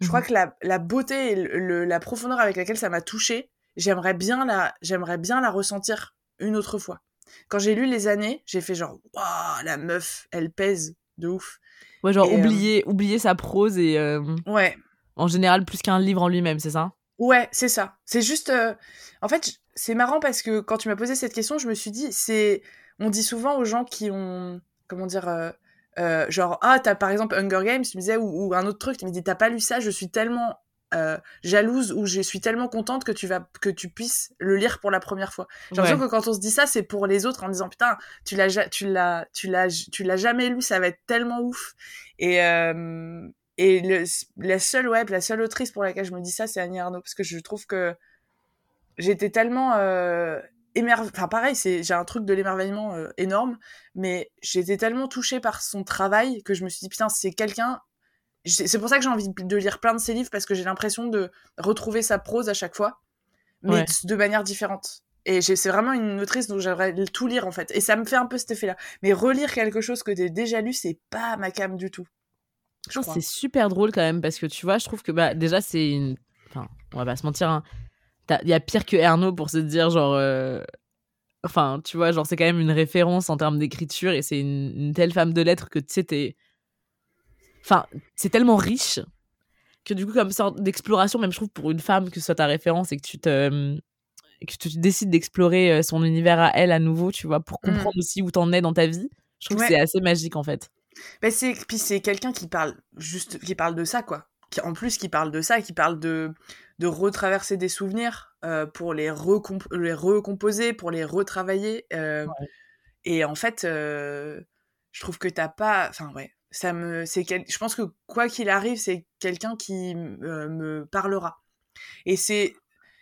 Je crois mmh que la, la beauté et la profondeur avec laquelle ça m'a touchée, j'aimerais bien la, j'aimerais bien la ressentir une autre fois. Quand j'ai lu les années, j'ai fait genre, waouh, la meuf, elle pèse de ouf. Ouais, genre euh, oublier, oublier sa prose et. Euh, ouais. En général, plus qu'un livre en lui-même, c'est ça? Ouais, c'est ça. C'est juste. Euh, en fait, c'est marrant parce que quand tu m'as posé cette question, je me suis dit, c'est. On dit souvent aux gens qui ont comment dire, euh, euh, genre, ah, t'as par exemple Hunger Games, tu me disais, ou, un autre truc, tu me dis, t'as pas lu ça, je suis tellement euh, jalouse ou je suis tellement contente que tu vas que tu puisses le lire pour la première fois. J'ai l'impression que quand on se dit ça, c'est pour les autres en disant putain, tu l'as tu l'as tu l'as tu l'as jamais lu, ça va être tellement ouf. Et euh, et le, la seule web, la seule autrice pour laquelle je me dis ça, c'est Annie Arnaud parce que je trouve que j'étais tellement enfin pareil, c'est j'ai un truc de l'émerveillement euh, énorme, mais j'étais tellement touchée par son travail que je me suis dit putain, c'est quelqu'un c'est pour ça que j'ai envie de lire plein de ses livres parce que j'ai l'impression de retrouver sa prose à chaque fois, mais de manière différente. Et c'est vraiment une autrice dont j'aimerais tout lire en fait. Et ça me fait un peu cet effet-là. Mais relire quelque chose que j'ai déjà lu, c'est pas ma cam du tout. C'est super drôle quand même parce que tu vois, je trouve que bah, déjà c'est une. Enfin, on va pas se mentir, hein, il y a pire que Ernaud pour se dire genre euh, enfin tu vois genre c'est quand même une référence en termes d'écriture et c'est une, telle femme de lettres que tu sais t'es enfin c'est tellement riche que du coup comme sorte d'exploration même je trouve pour une femme que ce soit ta référence et que tu te que tu décides d'explorer euh, son univers à elle à nouveau tu vois pour mmh. comprendre aussi où t'en es dans ta vie je trouve que c'est assez magique en fait. Bah c'est puis c'est quelqu'un qui parle juste qui parle de ça quoi. Qui, en plus qui parle de ça qui parle de de retraverser des souvenirs euh, pour les, les, recomposer, pour les retravailler. Euh, et en fait, euh, je trouve que t'as pas. Enfin, ouais. Ça me, c'est Je pense que quoi qu'il arrive, c'est quelqu'un qui me parlera. Et c'est,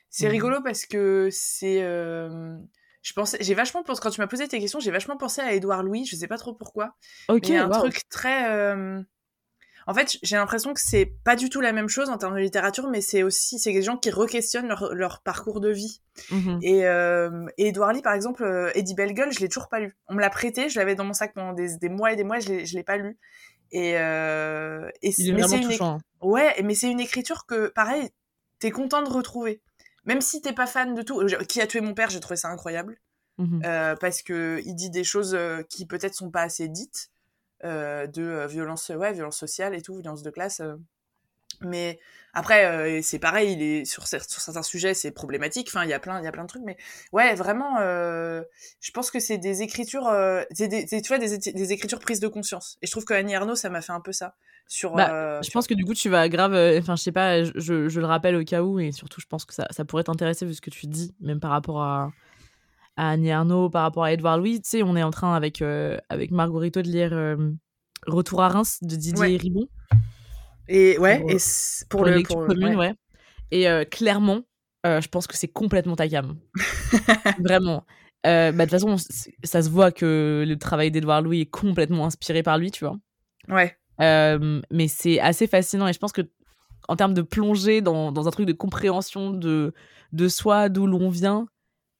c'est mmh rigolo parce que c'est. je pensais, j'ai vachement pensé, quand tu m'as posé tes questions, j'ai vachement pensé à Édouard Louis, je sais pas trop pourquoi. Ok. un truc très en fait, j'ai l'impression que c'est pas du tout la même chose en termes de littérature, mais c'est aussi c'est des gens qui requestionnent leur, leur parcours de vie. Mmh et, euh, et Edouard Lee, par exemple, euh, Eddie Bellegueule, je l'ai toujours pas lu. On me l'a prêté, je l'avais dans mon sac pendant des, des, mois et des mois, je l'ai, je l'ai pas lu. Et, euh, et Il est vraiment touchant. Hein. Ouais, mais c'est une écriture que, pareil, t'es content de retrouver. Même si t'es pas fan de tout. Qui a tué mon père, j'ai trouvé ça incroyable. Mmh parce que il dit des choses qui peut-être sont pas assez dites. Euh, de euh, violence, ouais, violence sociale et tout, violence de classe. Euh. Mais après, c'est pareil, il est sur, sur certains sujets, c'est problématique. Enfin, il y a plein, il y a plein de trucs. Mais ouais, vraiment, je pense que c'est des écritures, c'est des, tu vois, des, des, écritures prises de conscience. Et je trouve que Annie Arnaud, ça m'a fait un peu ça. Sur, bah, je pense que du coup, tu vas grave. Enfin, je sais pas, je, je, le rappelle au cas où, et surtout, je pense que ça, ça pourrait t'intéresser vu ce que tu dis, même par rapport à, à Annie Arnaud, par rapport à Edouard Louis. Tu sais, on est en train avec, euh, avec Margarito de lire euh, Retour à Reims de Didier Ribon. Et ouais, pour, et pour, le pour, commune, ouais. Et euh, clairement, je pense que c'est complètement ta gamme. Vraiment. bah, de toute façon, ça se voit que le travail d'Edouard Louis est complètement inspiré par lui, tu vois. Ouais. mais c'est assez fascinant et je pense que en termes de plonger dans, dans un truc de compréhension de, de soi, d'où l'on vient,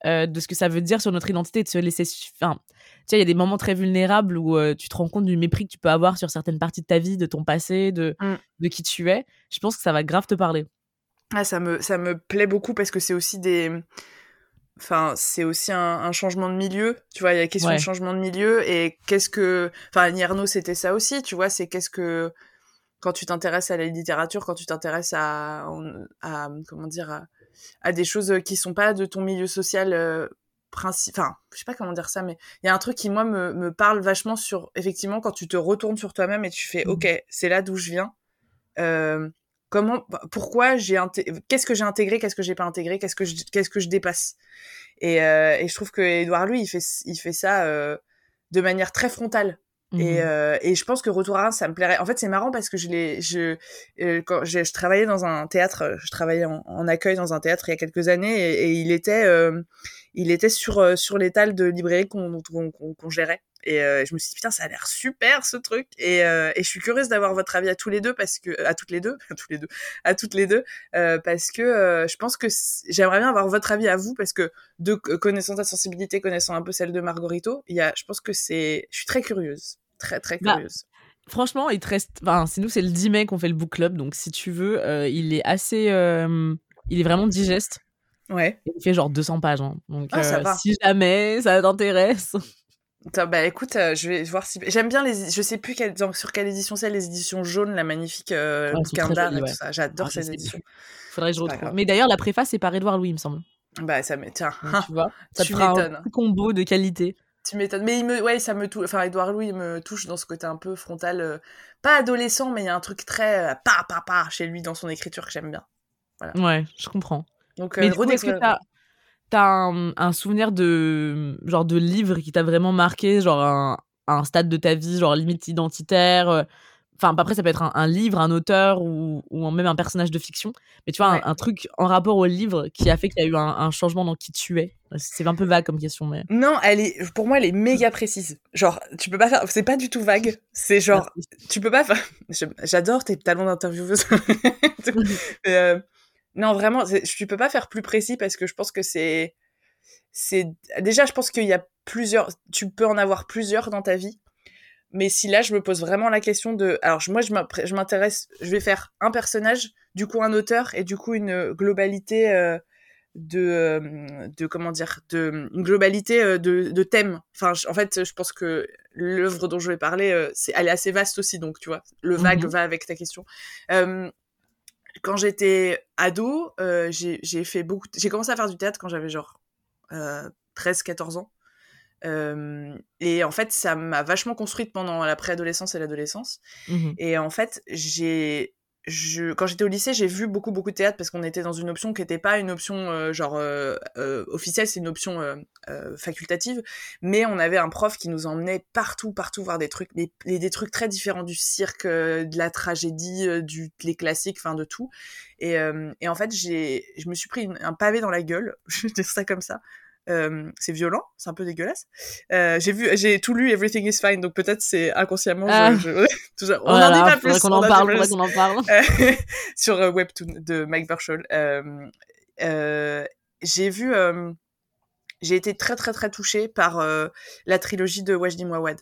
de ce que ça veut dire sur notre identité, de se laisser. Enfin, tu sais, il y a des moments très vulnérables où tu te rends compte du mépris que tu peux avoir sur certaines parties de ta vie, de ton passé, de, mmh. de qui tu es. Je pense que ça va grave te parler. Ah, ça me, ça me plaît beaucoup parce que c'est aussi des. Enfin, c'est aussi un, changement de milieu. Tu vois, il y a la question de changement de milieu et qu'est-ce que. Enfin, Nierno, c'était ça aussi, tu vois, c'est qu'est-ce que. Quand tu t'intéresses à la littérature, quand tu t'intéresses à, à. Comment dire à, des choses qui sont pas de ton milieu social euh, principe. Enfin, je sais pas comment dire ça, mais il y a un truc qui, moi, me, me parle vachement sur. Effectivement, quand tu te retournes sur toi-même et tu fais, mmh. OK, c'est là d'où je viens. Euh, comment pourquoi j'ai qu'est-ce que j'ai intégré qu'est-ce que j'ai pas intégré qu'est-ce que je qu'est-ce que je dépasse? Et, euh, et je trouve que Edouard lui il fait il fait ça euh, de manière très frontale et, mmh euh, et je pense que Retour à Reims, ça me plairait. En fait, c'est marrant parce que je l'ai, je, euh, quand je, je, travaillais dans un théâtre, je travaillais en, en, accueil dans un théâtre il y a quelques années et, et il était, euh, il était sur sur l'étal de librairie qu'on qu'on qu'on gérait. Et je me suis dit putain, ça a l'air super ce truc. Et, et je suis curieuse d'avoir votre avis à tous les deux parce que à toutes les deux, à tous les deux, à toutes les deux, parce que je pense que j'aimerais bien avoir votre avis à vous parce que de connaissant ta sensibilité, connaissant un peu celle de Margorito, il y a, je pense que c'est, je suis très curieuse très très bah, curieuse. franchement, il te reste. Enfin, c'est nous, c'est le 10 mai qu'on fait le book club, donc si tu veux, euh, il est assez. Euh, il est vraiment digeste. Ouais. Il fait genre 200 pages. Hein. Donc, ah, ça euh, va. si jamais ça t'intéresse. Bah écoute, je vais voir si. J'aime bien les. Je sais plus quelle... sur quelle édition c'est, les éditions jaunes, la magnifique euh, et tout ça. J'adore ah, ces éditions. Faudrait que je retrouve. Mais d'ailleurs, la préface est par Edouard Louis, il me semble. Bah ça me. Tiens. tu vois, ça te fera un combo de qualité. Tu m'étonnes. Mais il me, ouais, ça me touche. Enfin, Edouard Louis me touche dans ce côté un peu frontal, euh, pas adolescent, mais il y a un truc très euh, pa pa pa chez lui dans son écriture que j'aime bien. Voilà. Ouais, je comprends. Donc, mais euh, est-ce que t'as as un, un, souvenir de genre de livre qui t'a vraiment marqué, genre un, un, stade de ta vie, genre limite identitaire, Enfin, après, ça peut être un, livre, un auteur ou, ou, même un personnage de fiction. Mais tu vois, un, truc en rapport au livre qui a fait qu'il y a eu un, changement dans qui tu es? C'est un peu vague comme question, mais. Non, elle est, pour moi, elle est méga précise. Genre, tu peux pas faire. C'est pas du tout vague. C'est genre. Tu peux pas faire. J'adore tes talents d'intervieweuse. euh, non, vraiment, tu peux pas faire plus précis parce que je pense que c'est. C'est. Déjà, je pense qu'il y a plusieurs. Tu peux en avoir plusieurs dans ta vie mais si là, je me pose vraiment la question de... Alors, moi, je m'intéresse... Je vais faire un personnage, du coup un auteur, et du coup une globalité euh, de... Euh, de... Comment dire de, Une globalité euh, de, de thèmes. Enfin, en fait, je pense que l'œuvre dont je vais parler, c'est, elle est assez vaste aussi, donc, tu vois, le vague mhm. va avec ta question. quand j'étais ado, j'ai fait beaucoup... J'ai commencé à faire du théâtre quand j'avais genre 13-14 ans. Euh, et en fait, ça m'a vachement construite pendant la préadolescence et l'adolescence. Mmh et en fait, j'ai je, quand j'étais au lycée, j'ai vu beaucoup beaucoup de théâtre parce qu'on était dans une option qui n'était pas une option euh, genre euh, officielle, c'est une option facultative, mais on avait un prof qui nous emmenait partout partout voir des trucs, des, des trucs très différents du cirque, de la tragédie, du les classiques, enfin de tout. Et, et en fait, j'ai je me suis pris un pavé dans la gueule, je vais ça comme ça, euh, c'est violent, c'est un peu dégueulasse. Euh, j'ai vu, j'ai tout lu Everything is Fine, donc peut-être c'est inconsciemment. Ah. Je, tout ça. On n'en dit pas plus. qu'on en, parle, qu'on en parle. sur euh, Webtoon de Mike Burchell. j'ai vu, j'ai été très très très touchée par la trilogie de Wajdi Mouawad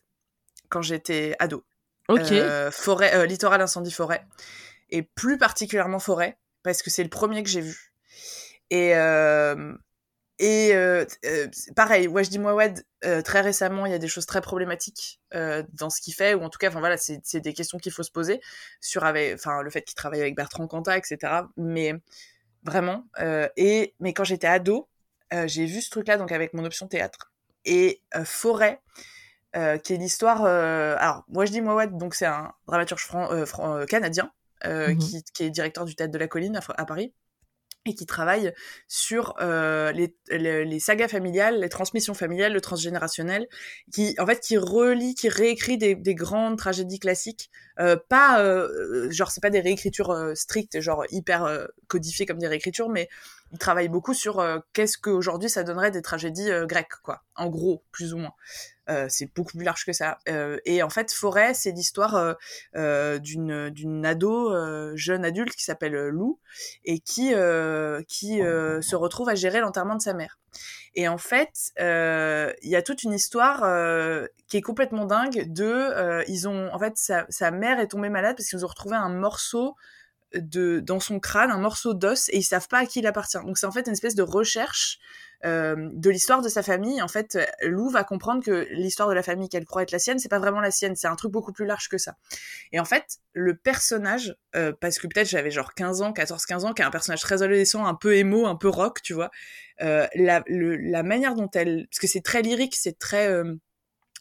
quand j'étais ado. Ok. forêt, littoral, incendie, forêt, et plus particulièrement forêt parce que c'est le premier que j'ai vu. Et et euh, euh, pareil, Wajdi Mouawad, euh, très récemment, il y a des choses très problématiques euh, dans ce qu'il fait, ou en tout cas, enfin voilà, c'est des questions qu'il faut se poser sur avec, enfin le fait qu'il travaille avec Bertrand Cantat, etc. Mais vraiment, euh, et mais quand j'étais ado, j'ai vu ce truc-là donc avec mon option théâtre et Forêt, qui est l'histoire. alors Wajdi Mouawad, donc c'est un dramaturge canadien mmh qui, qui, est directeur du théâtre de la Colline à Paris et qui travaille sur euh, les, les, sagas familiales, les transmissions familiales, le transgénérationnel, qui en fait qui relie, qui réécrit des, des grandes tragédies classiques, euh, pas euh, genre c'est pas des réécritures euh, strictes, genre hyper euh, codifiées comme des réécritures, mais il travaille beaucoup sur euh, qu'est-ce qu'aujourd'hui ça donnerait des tragédies euh, grecques, quoi. En gros, plus ou moins. Euh, c'est beaucoup plus large que ça. et en fait, Forêt, c'est l'histoire d'une d'une ado, jeune adulte qui s'appelle Lou et qui qui se retrouve à gérer l'enterrement de sa mère. Et en fait, il y a toute une histoire qui est complètement dingue. De, ils ont, en fait, sa, sa mère est tombée malade parce qu'ils ont retrouvé un morceau de dans son crâne un morceau d'os et ils savent pas à qui il appartient. Donc c'est en fait une espèce de recherche euh, de l'histoire de sa famille. En fait, Lou va comprendre que l'histoire de la famille qu'elle croit être la sienne, c'est pas vraiment la sienne, c'est un truc beaucoup plus large que ça. Et en fait, le personnage, euh, parce que peut-être j'avais genre 15 ans, 14-15 ans, qui est un personnage très adolescent, un peu émo, un peu rock, tu vois, euh, la, la manière dont elle... Parce que c'est très lyrique, c'est très...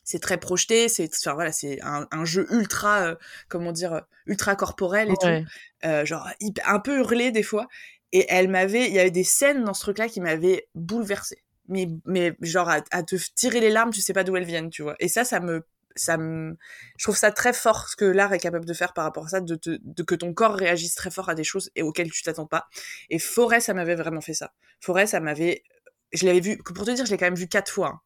Euh, c'est très projeté, c'est enfin, voilà, c'est un, un, jeu ultra euh, comment dire ultra corporel et tout, euh, genre un peu hurlé des fois. Et elle m'avait, il y avait des scènes dans ce truc-là qui m'avaient bouleversée. Mais mais genre à, te tirer les larmes, tu sais pas d'où elles viennent, tu vois. Et ça, ça me ça me je trouve ça très fort ce que l'art est capable de faire par rapport à ça de, te, de que ton corps réagisse très fort à des choses et auxquelles tu t'attends pas et Forêt ça m'avait vraiment fait ça Forêt ça m'avait je l'avais vu pour te dire je l'ai quand même vu quatre fois hein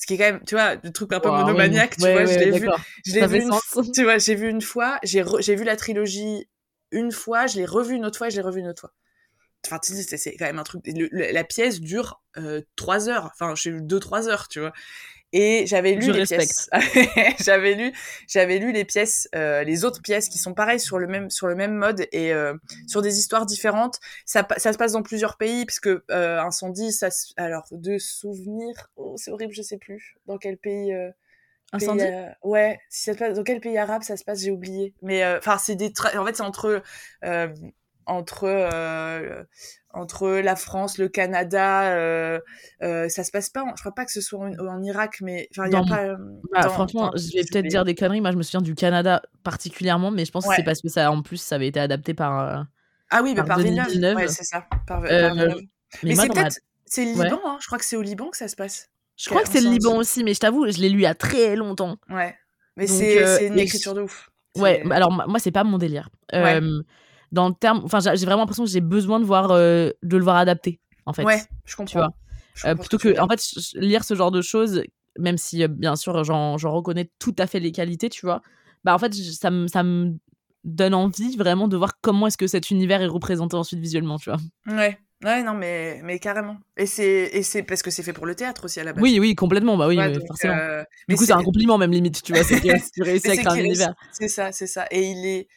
ce qui est quand même tu vois le truc un peu monomaniaque tu vois je l'ai vu je l'ai vu une, tu vois j'ai vu une fois j'ai j'ai vu la trilogie une fois je l'ai revu une autre fois et je l'ai revu une autre fois. Enfin tu sais c'est quand même un truc la pièce dure euh, trois heures. Enfin eu deux trois heures tu vois et j'avais lu les pièces. j'avais lu, j'avais lu les pièces, euh, les autres pièces qui sont pareilles sur le même sur le même mode et euh, sur des histoires différentes. Ça, ça se passe dans plusieurs pays puisque euh, incendie, ça, alors de souvenirs, oh, c'est horrible, je sais plus dans quel pays. Euh, incendie? Pays, ouais, si ça se passe dans quel pays arabe ça se passe, j'ai oublié. Mais enfin, c'est des, en fait, c'est entre entre euh, entre la France, le Canada, euh, euh, ça se passe pas. je crois pas que ce soit en, Irak, mais enfin il y a pas. Bah, franchement, je vais peut-être dire des conneries. Moi, je me souviens du Canada particulièrement, mais je pense que c'est parce que ça, en plus, ça avait été adapté par. ah oui, par, par Villeneuve. Ouais, c'est ça. Par, mais, c'est peut-être c'est le Liban. Hein. Je crois que c'est au Liban que ça se passe. Je crois que c'est le Liban aussi, mais je t'avoue, je l'ai lu il y a très longtemps. Ouais. Mais c'est une écriture de ouf. Ouais, alors moi, c'est pas mon délire. Ouais dans le terme enfin j'ai vraiment l'impression que j'ai besoin de voir euh, de le voir adapté en fait ouais je comprends tu vois euh, plutôt que, en fait lire ce genre de choses même si euh, bien sûr j'en reconnais tout à fait les qualités tu vois bah en fait ça me ça me donne envie vraiment de voir comment est-ce que cet univers est représenté ensuite visuellement tu vois ouais Ouais, non, mais, mais carrément. Et c'est, et c'est parce que c'est fait pour le théâtre aussi à la base. Oui, oui, complètement. Bah oui, forcément. du coup, c'est un compliment, même limite, tu vois. C'est réussi à un univers. C'est ça, c'est ça. Et il est,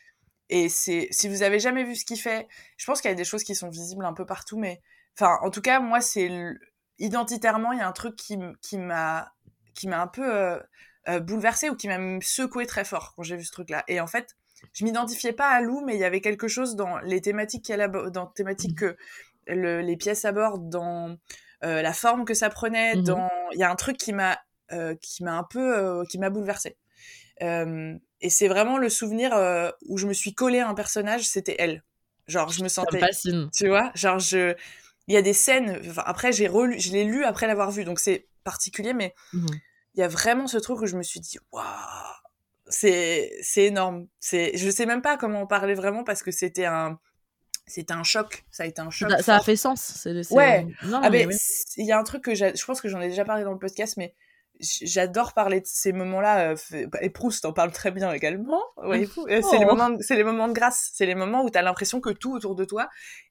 et c'est, si vous avez jamais vu ce qu'il fait, je pense qu'il y a des choses qui sont visibles un peu partout, mais, enfin, en tout cas, moi, c'est, identitairement, il y a un truc qui, qui m'a, qui m'a un peu euh, euh, bouleversé ou qui m'a secoué très fort quand j'ai vu ce truc-là. Et en fait, je m'identifiais pas à Lou, mais il y avait quelque chose dans les thématiques qu'elle dans thématiques que les pièces abordent, dans euh, la forme que ça prenait, mmh dans, il y a un truc qui m'a, qui m'a un peu, qui m'a bouleversé. Et c'est vraiment le souvenir euh, où je me suis collée à un personnage, c'était elle. Genre, je me sentais. Tu vois Genre, je. Il y a des scènes. après, j'ai relu, je l'ai lu après l'avoir vu, donc c'est particulier, mais mmh il y a vraiment ce truc où je me suis dit, waouh, c'est c'est énorme. C'est, je sais même pas comment en parler vraiment parce que c'était un c'était un choc, ça a été un choc. Ça, a fait sens. C'est, ouais. Non, ah, mais il y a un truc que je pense que j'en ai déjà parlé dans le podcast, mais j'adore parler de ces moments-là. Euh, et Proust en parle très bien également. C'est les oh. moments, c'est les moments de grâce. C'est les moments où tu as l'impression que tout autour de toi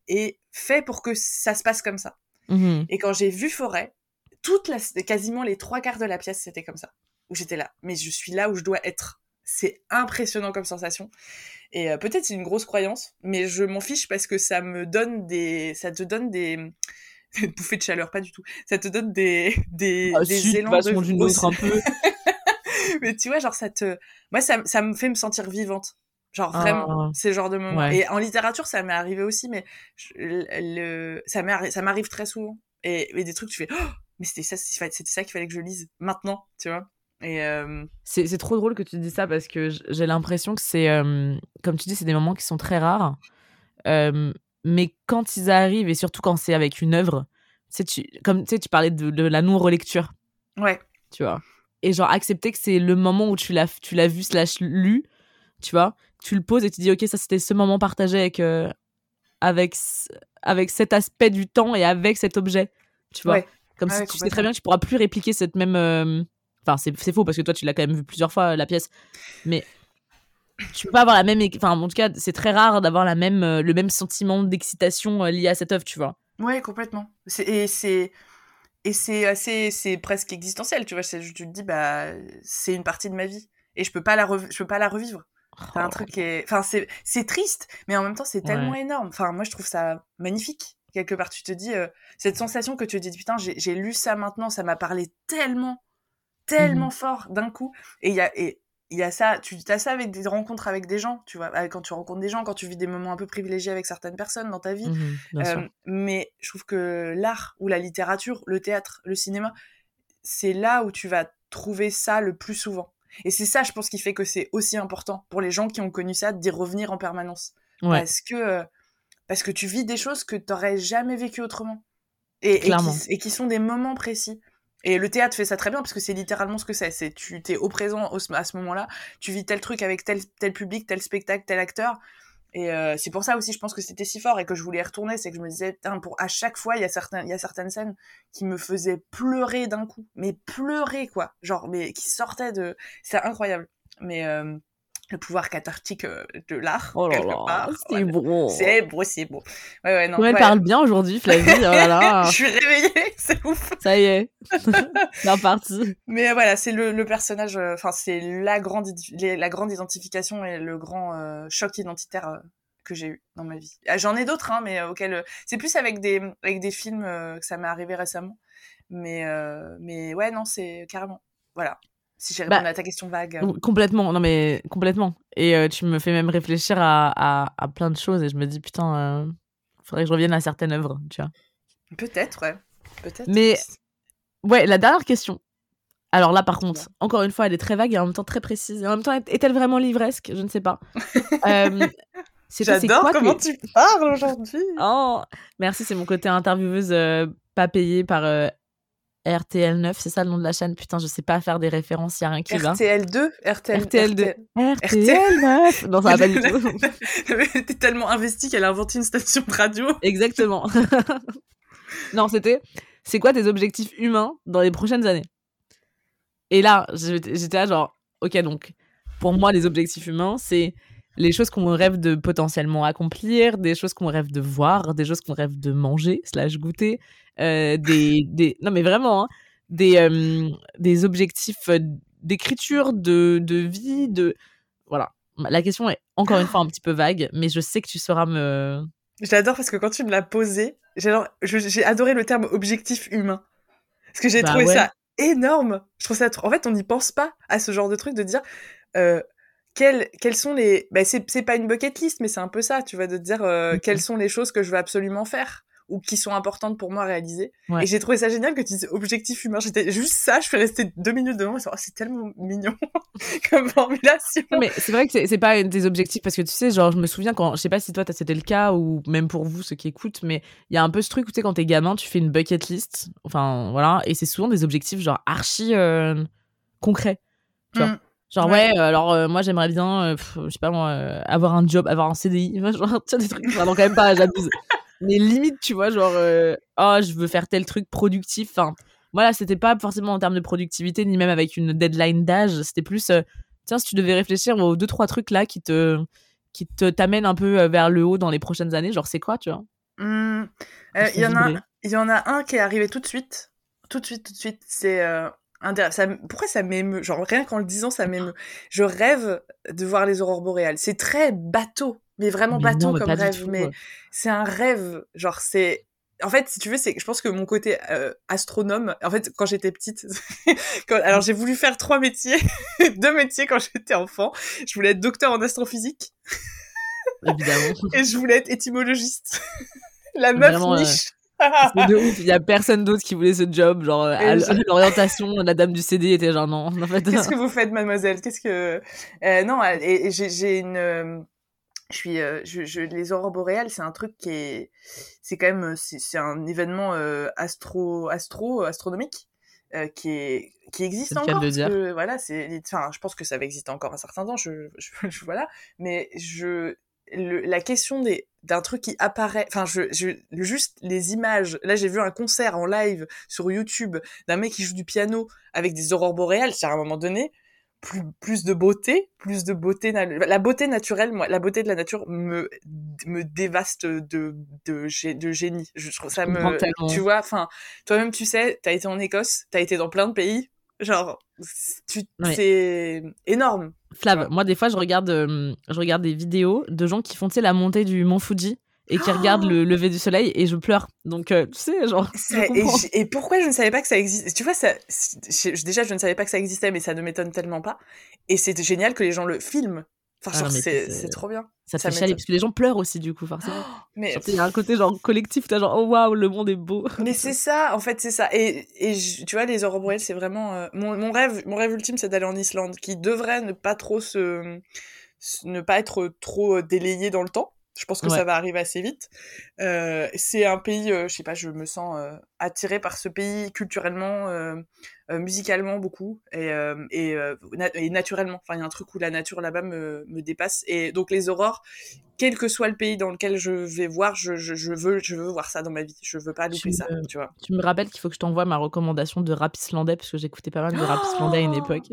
est fait pour que ça se passe comme ça. Mmh et quand j'ai vu Forêt, toute la, quasiment les trois quarts de la pièce, c'était comme ça. Où j'étais là. Mais je suis là où je dois être. C'est impressionnant comme sensation. Et euh, peut-être c'est une grosse croyance, mais je m'en fiche parce que ça me donne des, ça te donne des, une bouffée de chaleur, pas du tout. Ça te donne des, des, ah, des élans de d'une autre un peu. mais tu vois, genre, ça te, moi, ça, ça me fait me sentir vivante. Genre, vraiment, ah. ces genres de moments. Et en littérature, ça m'est arrivé aussi, mais le, ça m'arrive très souvent. Et, et, des trucs, tu fais, oh, mais c'était ça, c'était ça qu'il fallait que je lise maintenant, tu vois. Et euh... c'est trop drôle que tu dis ça parce que j'ai l'impression que c'est, euh, comme tu dis, c'est des moments qui sont très rares. Euh, mais quand ils arrivent, et surtout quand c'est avec une œuvre, tu, comme tu sais, tu parlais de, la non-relecture. Ouais. Tu vois. Et genre, accepter que c'est le moment où tu l'as, tu l'as vu slash lu, tu vois. Tu le poses et tu dis, ok, ça c'était ce moment partagé avec, euh, avec, avec cet aspect du temps et avec cet objet. Tu vois Ouais. Comme Ouais, si ouais, tu sais très bien que tu pourras plus répliquer cette même. euh, Enfin, c'est c'est faux parce que toi, tu l'as quand même vu plusieurs fois, la pièce. Mais tu peux pas avoir la même. Enfin, en tout cas, c'est très rare d'avoir la même, euh, le même sentiment d'excitation euh, lié à cette œuvre, tu vois. Ouais, complètement. Et c'est et c'est assez, c'est presque existentiel, tu vois. Tu te dis, bah, c'est une partie de ma vie et je peux pas la, rev- je peux pas la revivre. C'est un truc qui est, enfin, c'est, c'est triste, mais en même temps, c'est tellement énorme. Enfin, moi, je trouve ça magnifique. Quelque part, tu te dis, euh, cette sensation que tu te dis, putain, j'ai lu ça maintenant, ça m'a parlé tellement, tellement fort d'un coup. Et il y a, et il y a ça, tu as ça avec des rencontres avec des gens, tu vois, quand tu rencontres des gens, quand tu vis des moments un peu privilégiés avec certaines personnes dans ta vie. Sûr. Euh, mais je trouve que l'art ou la littérature, le théâtre, le cinéma, c'est là où tu vas trouver ça le plus souvent. Et c'est ça, je pense, qui fait que c'est aussi important pour les gens qui ont connu ça d'y revenir en permanence. Ouais. Parce que euh, parce que tu vis des choses que tu n'aurais jamais vécues autrement. Et, et, Clairement. qui, et qui sont des moments précis. Et le théâtre fait ça très bien parce que c'est littéralement ce que c'est. C'est tu t'es au présent au- à ce moment-là, tu vis tel truc avec tel tel public, tel spectacle, tel acteur. Et euh, c'est pour ça aussi, je pense que c'était si fort et que je voulais retourner, c'est que je me disais, pour à chaque fois, il y a certains, il y a certaines scènes qui me faisaient pleurer d'un coup, mais pleurer quoi, genre, mais qui sortaient de, c'est incroyable. Mais euh, le pouvoir cathartique euh, de l'art, Oh là là, c'est beau. c'est beau, c'est beau. Ouais, ouais, non. Ouais, elle ouais. parle bien aujourd'hui, Flavie. Oh là là. je suis réveillée, c'est ouf. Ça y est. c'est reparti. Mais voilà, c'est le, le personnage, euh, enfin, c'est la grande, les- la grande identification et le grand euh, choc identitaire euh, que j'ai eu dans ma vie. Ah, J'en ai d'autres, hein, mais euh, auxquels. euh, c'est plus avec des, avec des films euh, que ça m'est arrivé récemment. Mais, euh, mais ouais, non, c'est carrément. Voilà. Si j'ai Bah, répondu à ta question vague. Complètement, non mais complètement. Et euh, tu me fais même réfléchir à, à, à plein de choses et je me dis putain, euh, faudrait que je revienne à certaines œuvres, tu vois. Peut-être, ouais. Peut-être. Mais- Ouais, la dernière question. Alors là, par contre, encore une fois, elle est très vague et en même temps très précise. Et en même temps, est-elle vraiment livresque? Je ne sais pas. Euh, J'adore comment tu parles aujourd'hui. Oh, merci, c'est mon côté intervieweuse euh, pas payée par euh, RTL9, c'est ça le nom de la chaîne? Putain, je sais pas faire des références, y a rien qui va. RTL2, RTL, RTL2. RTL9 Non, ça va pas du tout. T'es tellement investi qu'elle a inventé une station de radio. Exactement. non, c'était c'est quoi tes objectifs humains dans les prochaines années? Et là, j'étais là genre OK donc pour moi les objectifs humains, c'est les choses qu'on rêve de potentiellement accomplir, des choses qu'on rêve de voir, des choses qu'on rêve de manger slash goûter, euh, des, des non mais vraiment hein, des euh, des objectifs euh, d'écriture, de de vie, de voilà. La question est encore une fois un petit peu vague, mais je sais que tu sauras me J'adore parce que quand tu me l'as posé, je- j'ai adoré le terme objectif humain. Parce que j'ai Bah trouvé ouais. ça énorme. Je trouve ça trop... En fait, on n'y pense pas à ce genre de truc de dire euh, quels sont les. Bah, c'est pas une bucket list, mais c'est un peu ça, tu vois, de dire euh, Mhm. quelles sont les choses que je veux absolument faire ou qui sont importantes pour moi à réaliser. Ouais. Et j'ai trouvé ça génial que tu dises objectif humain. J'étais juste ça, je suis restée deux minutes devant et Oh, c'est tellement mignon comme formulation. Non, mais c'est vrai que c'est- pas des objectifs parce que tu sais, genre, je me souviens quand, je sais pas si toi c'était le cas ou même pour vous ceux qui écoutent, mais il y a un peu ce truc où tu sais, quand t'es gamin, tu fais une bucket list, enfin voilà, et c'est souvent des objectifs genre archi euh, concrets. Tu vois. Genre, Ouais. ouais, euh, alors euh, moi j'aimerais bien, euh, pff, je sais pas moi, euh, avoir un job, avoir un CDI, genre, tu vois, des trucs, enfin, non, quand même pas, j'abuse. Mais limite, tu vois, genre, oh, je veux faire tel truc productif, enfin, voilà, c'était pas forcément en termes de productivité, ni même avec une deadline d'âge, c'était plus, tiens, si tu devais réfléchir aux deux, trois trucs là qui te qui te t'amènent un peu vers le haut dans les prochaines années, genre c'est quoi, tu vois? Il y, font en a, vibrer. il y en a un qui est arrivé tout de suite. Tout de suite, tout de suite. C'est ça, Pourquoi ça m'émeut? Genre, rien qu'en le disant, ça m'émeut. Je rêve de voir les aurores boréales. C'est très bateau, mais vraiment Mais bateau non, comme rêve. tout, Mais ouais. c'est un rêve. Genre, c'est. En fait, si tu veux, c'est, je pense que mon côté euh, astronome, en fait, quand j'étais petite, quand- alors j'ai voulu faire trois métiers, deux métiers quand j'étais enfant. Je voulais être docteur en astrophysique évidemment. et je voulais être étymologiste. La meuf Vraiment, niche. C'est de ouf, il y a personne d'autre qui voulait ce job, genre à l'orientation, la dame du CD était genre non, en fait. Qu'est-ce que vous faites, mademoiselle? Qu'est-ce que Euh, non Et, et j'ai, une, euh, je suis, euh, je, je- les aurores boréales, c'est un truc qui est, c'est quand même, c'est, un événement euh, astro, astro, astronomique euh, qui est, qui existe encore. parce que, voilà, c'est, enfin, je pense que ça va exister encore un certain temps. Je, je, je- voilà, mais je, la question des d'un truc qui apparaît enfin je, je juste les images. Là j'ai vu un concert en live sur YouTube d'un mec qui joue du piano avec des aurores boréales à un moment donné plus plus de beauté plus de beauté la beauté naturelle moi la beauté de la nature me me dévaste de de, de génie. Je trouve ça me tu vois enfin toi-même tu sais t'as été en Écosse t'as été dans plein de pays genre tu c'est énorme Flav, moi des fois je regarde, euh, je regarde des vidéos de gens qui font la montée du mont Fuji et qui regardent le lever du soleil et je pleure. Donc euh, tu sais, genre. Et, pourquoi je ne savais pas que ça existait Tu vois, ça, déjà je ne savais pas que ça existait, mais ça ne m'étonne tellement pas. Et c'est génial que les gens le filment. Enfin, ah c'est trop bien. Ça, te fait chialer, parce que les gens pleurent aussi, du coup, forcément. mais il y a un côté genre collectif, t'as genre, oh waouh, le monde est beau. Mais c'est ça, en fait, c'est ça. Et, et tu vois, les aurores c'est vraiment. Euh, mon, mon, rêve, mon rêve ultime, c'est d'aller en Islande, qui devrait ne pas trop se. ne pas être trop euh, délayé dans le temps. Je pense que ça va arriver assez vite. Euh, c'est un pays, euh, je sais pas, je me sens euh, attirée par ce pays culturellement, euh, euh, musicalement beaucoup et, et, et, naturellement. Enfin, il y a un truc où la nature là-bas me, me, dépasse. Et donc les aurores, quel que soit le pays dans lequel je vais voir, je, je, je, veux, je veux voir ça dans ma vie. Je veux pas louper ça, tu vois. Tu me rappelles qu'il faut que je t'envoie ma recommandation de rap islandais parce que j'écoutais pas mal de rap islandais à une époque.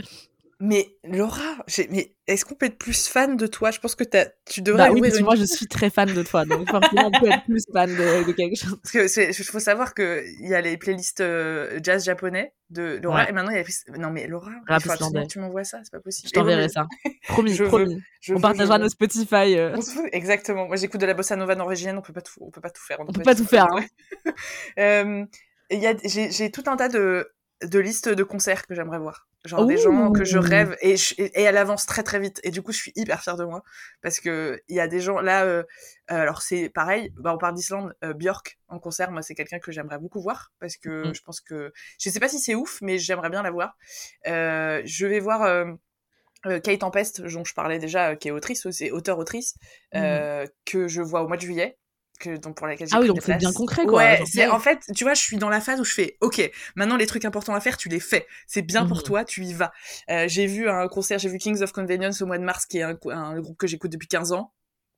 Mais Laura, mais est-ce qu'on peut être plus fan de toi? Je pense que tu devrais. Bah oui, moi je suis très fan de toi, donc forcément on peut être plus fan de, quelque chose. Parce que il faut savoir que il y a les playlists euh, jazz japonais de Laura et maintenant il y a non mais Laura, tu m'envoies ça, c'est pas possible. Je t'enverrai ça. Promis, promis. on partagera nos Spotify. Euh. Exactement. Moi j'écoute de la bossa nova norvégienne, on peut pas tout, on peut pas tout faire. On, peut, pas tout faire. Hein. euh, y a, j'ai tout un tas de de listes de concerts que j'aimerais voir. Genre des gens que je rêve et, et, elle avance très très vite. Et du coup, je suis hyper fière de moi parce que il y a des gens là. Euh, euh, alors c'est pareil. Bah, on parle d'Islande. Euh, Björk en concert, moi c'est quelqu'un que j'aimerais beaucoup voir parce que mm. je pense que je sais pas si c'est ouf, mais j'aimerais bien la voir. je vais voir. Kate Tempest, dont je parlais déjà, qui est autrice, c'est auteur-autrice, mm. que je vois au mois de juillet que donc pour laquelle j'ai ah oui donc c'est bien concret quoi ouais c'est en fait tu vois je suis dans la phase où je fais ok maintenant les trucs importants à faire tu les fais. C'est bien pour mhm. toi tu y vas. Euh, j'ai vu un concert j'ai vu Kings of Convenience au mois de mars qui est un, un groupe que j'écoute depuis 15 ans.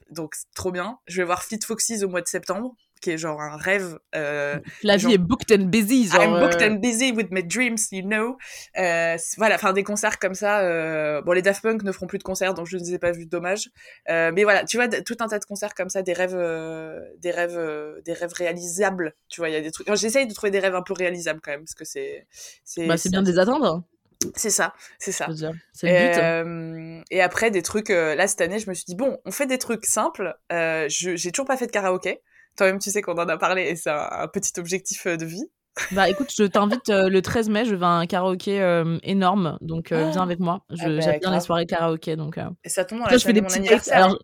Donc c'est trop bien. Je vais voir Fleet Foxes au mois de septembre qui est genre un rêve. Euh, la vie est booked and busy. Genre, I'm booked euh, and busy with my dreams, you know. Euh, voilà, enfin des concerts comme ça. Euh... Bon, les Daft Punk ne feront plus de concerts, donc je ne les ai pas vus, dommage. Mais voilà, tu vois, tout un tas de concerts comme ça, des rêves, des rêves, des rêves réalisables. Tu vois, il y a des trucs. J'essaye de trouver des rêves un peu réalisables quand même, parce que c'est, c'est. Bah, c'est bien de les attendre. C'est ça, c'est ça. C'est le but. Euh, et après, des trucs. là, cette année, je me suis dit, bon, on fait des trucs simples. Euh, j'ai toujours pas fait de karaoké. Toi-même, tu sais qu'on en a parlé et c'est un, petit objectif euh, de vie. Bah écoute, je t'invite euh, le 13 mai, je vais à un karaoké euh, énorme, donc viens ah. avec moi. Ah bah, j'aime bien les soirées karaoké, donc. Et ça tombe dans la je fais des mon anniversaire. Alors...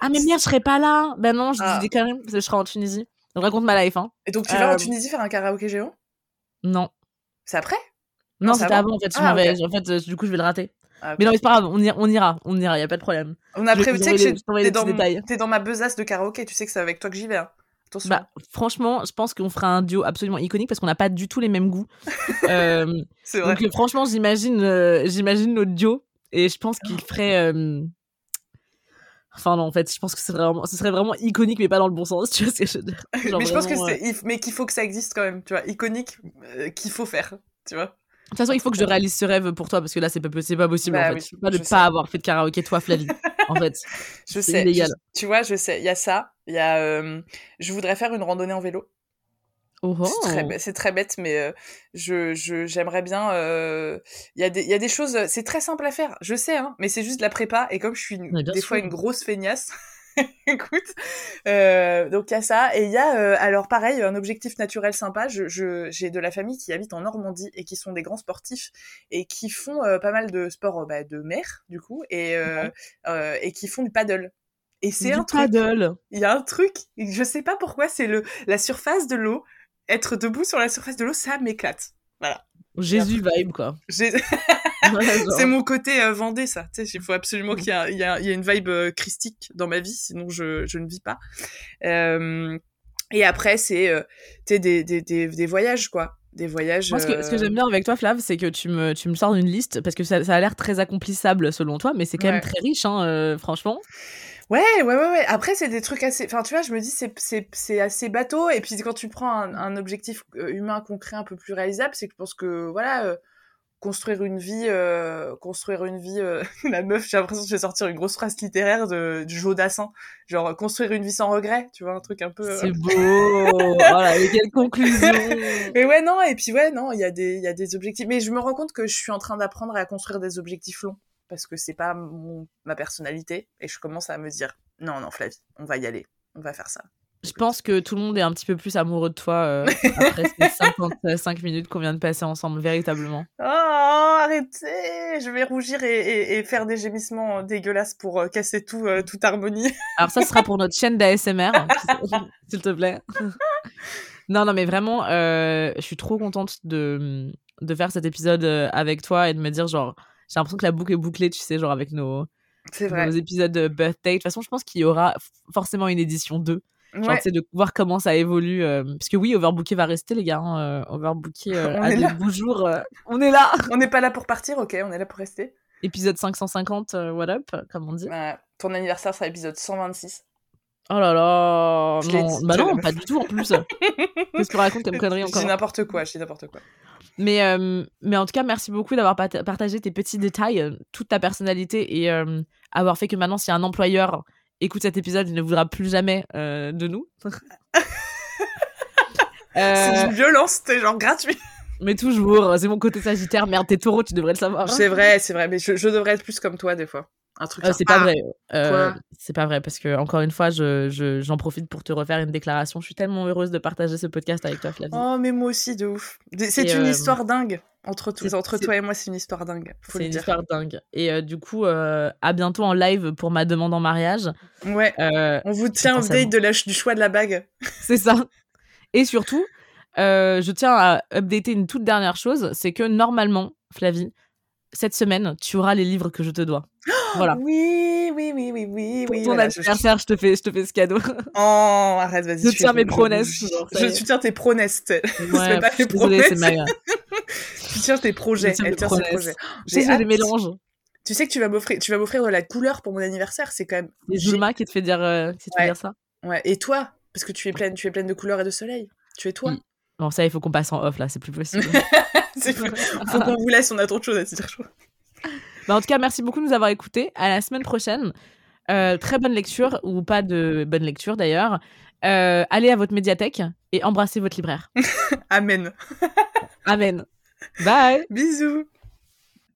ah mais merde, je serai pas là. Ben non, je ah. dis quand même je serai en Tunisie. Je raconte ma life. Hein. Et donc tu vas en Tunisie faire un karaoké géant? Non. C'est après? Non, c'était avant? en fait. En fait, du coup, je vais le rater. Ah, mais non, mais c'est pas grave, on, ira, on ira, on ira, y a pas de problème. On a prévu, tu sais que t'es dans, dans ma besace de karaoké, tu sais que c'est avec toi que j'y vais. Hein. Attention. Bah, franchement, je pense qu'on fera un duo absolument iconique parce qu'on n'a pas du tout les mêmes goûts. euh, c'est vrai. Donc, franchement, j'imagine, euh, j'imagine notre duo et je pense qu'il ferait. Euh... Enfin non, en fait, je pense que ce serait vraiment, ce serait vraiment iconique, mais pas dans le bon sens. Tu vois ce que je veux dire Mais je pense que c'est, mais qu'il faut que ça existe quand même. Tu vois, iconique, euh, qu'il faut faire. Tu vois. De toute façon, il faut que je réalise ce rêve pour toi parce que là, c'est pas, pas possible bah en fait. pas de pas avoir fait de karaoké toi, Flavie. en fait, je sais. Illégal. tu vois, je sais. Il y a ça. Il y a. Euh, je voudrais faire une randonnée en vélo. Oh c'est très, bête, mais euh, je j'aimerais bien. Euh, il y a des y a des choses. C'est très simple à faire. Je sais, hein, mais c'est juste de la prépa. Et comme je suis des fois une grosse feignasse. Écoute, euh, donc il y a ça et il y a euh, alors pareil un objectif naturel sympa. Je j'ai de la famille qui habite en Normandie et qui sont des grands sportifs et qui font euh, pas mal de sports bah, de mer du coup et et qui font du paddle. Et c'est un truc. Il y a un truc. Je sais pas pourquoi c'est le la surface de l'eau. Être debout sur la surface de l'eau, ça m'éclate. Voilà. Jésus vibe quoi. c'est mon côté euh, Vendée, ça. Tu sais, il faut absolument qu'il y, ait y, a, y une vibe euh, christique dans ma vie, sinon je, je ne vis pas. Euh, et après, c'est euh, des, des, des, des, voyages, quoi. Des voyages. Moi, ce que, ce que j'aime bien avec toi, Flav, c'est que tu me, tu me sors d'une liste, parce que ça, ça a l'air très accomplissable selon toi, mais c'est quand même très riche, hein, franchement. Ouais, ouais, ouais, ouais. Après, c'est des trucs assez. Enfin, tu vois, je me dis, c'est, assez bateau. Et puis, quand tu prends un, un objectif euh, humain concret un peu plus réalisable, c'est que je pense que, voilà, euh, construire une vie, euh, construire une vie. euh, la meuf, j'ai l'impression que je vais sortir une grosse phrase littéraire de, du Jodassin. Genre, construire une vie sans regret, tu vois, un truc un peu. euh, C'est beau. oh là, mais quelle conclusion. Mais ouais, non, et puis ouais, non, il y, a des- il y a des objectifs. Mais je me rends compte que je suis en train d'apprendre à construire des objectifs longs. Parce que c'est pas mon, ma personnalité. Et je commence à me dire, non, non, Flavie, on va y aller. On va faire ça. Je pense que tout le monde est un petit peu plus amoureux de toi euh, après ces 55 minutes qu'on vient de passer ensemble, véritablement. Oh, arrêtez Je vais rougir et, et- et faire des gémissements dégueulasses pour euh, casser tout, euh, toute harmonie. Alors ça sera pour notre chaîne d'ASMR, s'il te plaît. non, non, mais vraiment, euh, je suis trop contente de, de faire cet épisode euh, avec toi et de me dire, genre, j'ai l'impression que la boucle est bouclée, tu sais, genre avec nos, C'est vrai. nos épisodes de birthday. De toute façon, je pense qu'il y aura forcément une édition 2. Genre, Ouais. de voir comment ça évolue. euh, parce que oui, Overbooké va rester, les gars. hein, euh, Overbooké euh, des beaux jours. euh, on est là On n'est pas là pour partir, ok, on est là pour rester. Épisode 550, euh, what up, comme on dit. Bah, ton anniversaire sera épisode 126. Oh là là Je non, dit, Bah non, pas du tout en plus Qu'est-ce que tu racontes comme connerie encore? dis n'importe quoi, je dis n'importe quoi. mais, euh, mais en tout cas, merci beaucoup d'avoir partagé tes petits détails, toute ta personnalité et euh, avoir fait que maintenant, si un employeur écoute cet épisode, il ne voudra plus jamais euh, de nous. Euh, C'est une violence, t'es genre gratuit. mais toujours, c'est mon côté sagittaire. Merde, t'es taureau, tu devrais le savoir. C'est vrai, c'est vrai, mais je, je devrais être plus comme toi des fois. Un truc Euh, genre, c'est pas ah, vrai. Euh, c'est pas vrai parce que encore une fois, je, je- j'en profite pour te refaire une déclaration. Je suis tellement heureuse de partager ce podcast avec toi, Flavie. Oh, mais moi aussi, de ouf. C'est une euh, histoire dingue. Entre, tous- toi et moi, c'est une histoire dingue. C'est une dire. histoire dingue. Et euh, du coup, euh, à bientôt en live pour ma demande en mariage. Ouais. Euh, On vous tient update de la, du choix de la bague. c'est ça. Et surtout, je tiens à updater une toute dernière chose, c'est que normalement, Flavie, cette semaine, tu auras les livres que je te dois. Voilà. Oui, oui, oui, oui, oui, Pour oui. ton voilà, je- anniversaire, je te fais, je te fais ce cadeau. Oh, arrête, vas-y. Je suis tiens mes promesses, Je tiens tes promesses. t'es- Ouais, pas je suis les désolée, c'est promesses. Tu tiens tes projets. Je tiens Elle mes tient ses promesses. projets. J'ai hâte. mélanges. Tu sais que tu vas m'offrir, tu vas m'offrir de la couleur pour mon anniversaire. C'est quand même. Gé- Zulma qui te fait dire, euh, qui te fait dire ça. Ouais. Et toi, parce que tu es pleine, tu es pleine de couleurs et de soleil. Tu es toi? Oui. Bon, ça, il faut qu'on passe en off là, c'est plus possible. C'est fou. Faut qu'on vous laisse. On a trop de choses à se dire. Bah, en tout cas, merci beaucoup de nous avoir écoutés. À la semaine prochaine. Euh, très bonne lecture, ou pas de bonne lecture d'ailleurs. Euh, allez à votre médiathèque et embrassez votre libraire. Amen. Amen. Bye. Bisous.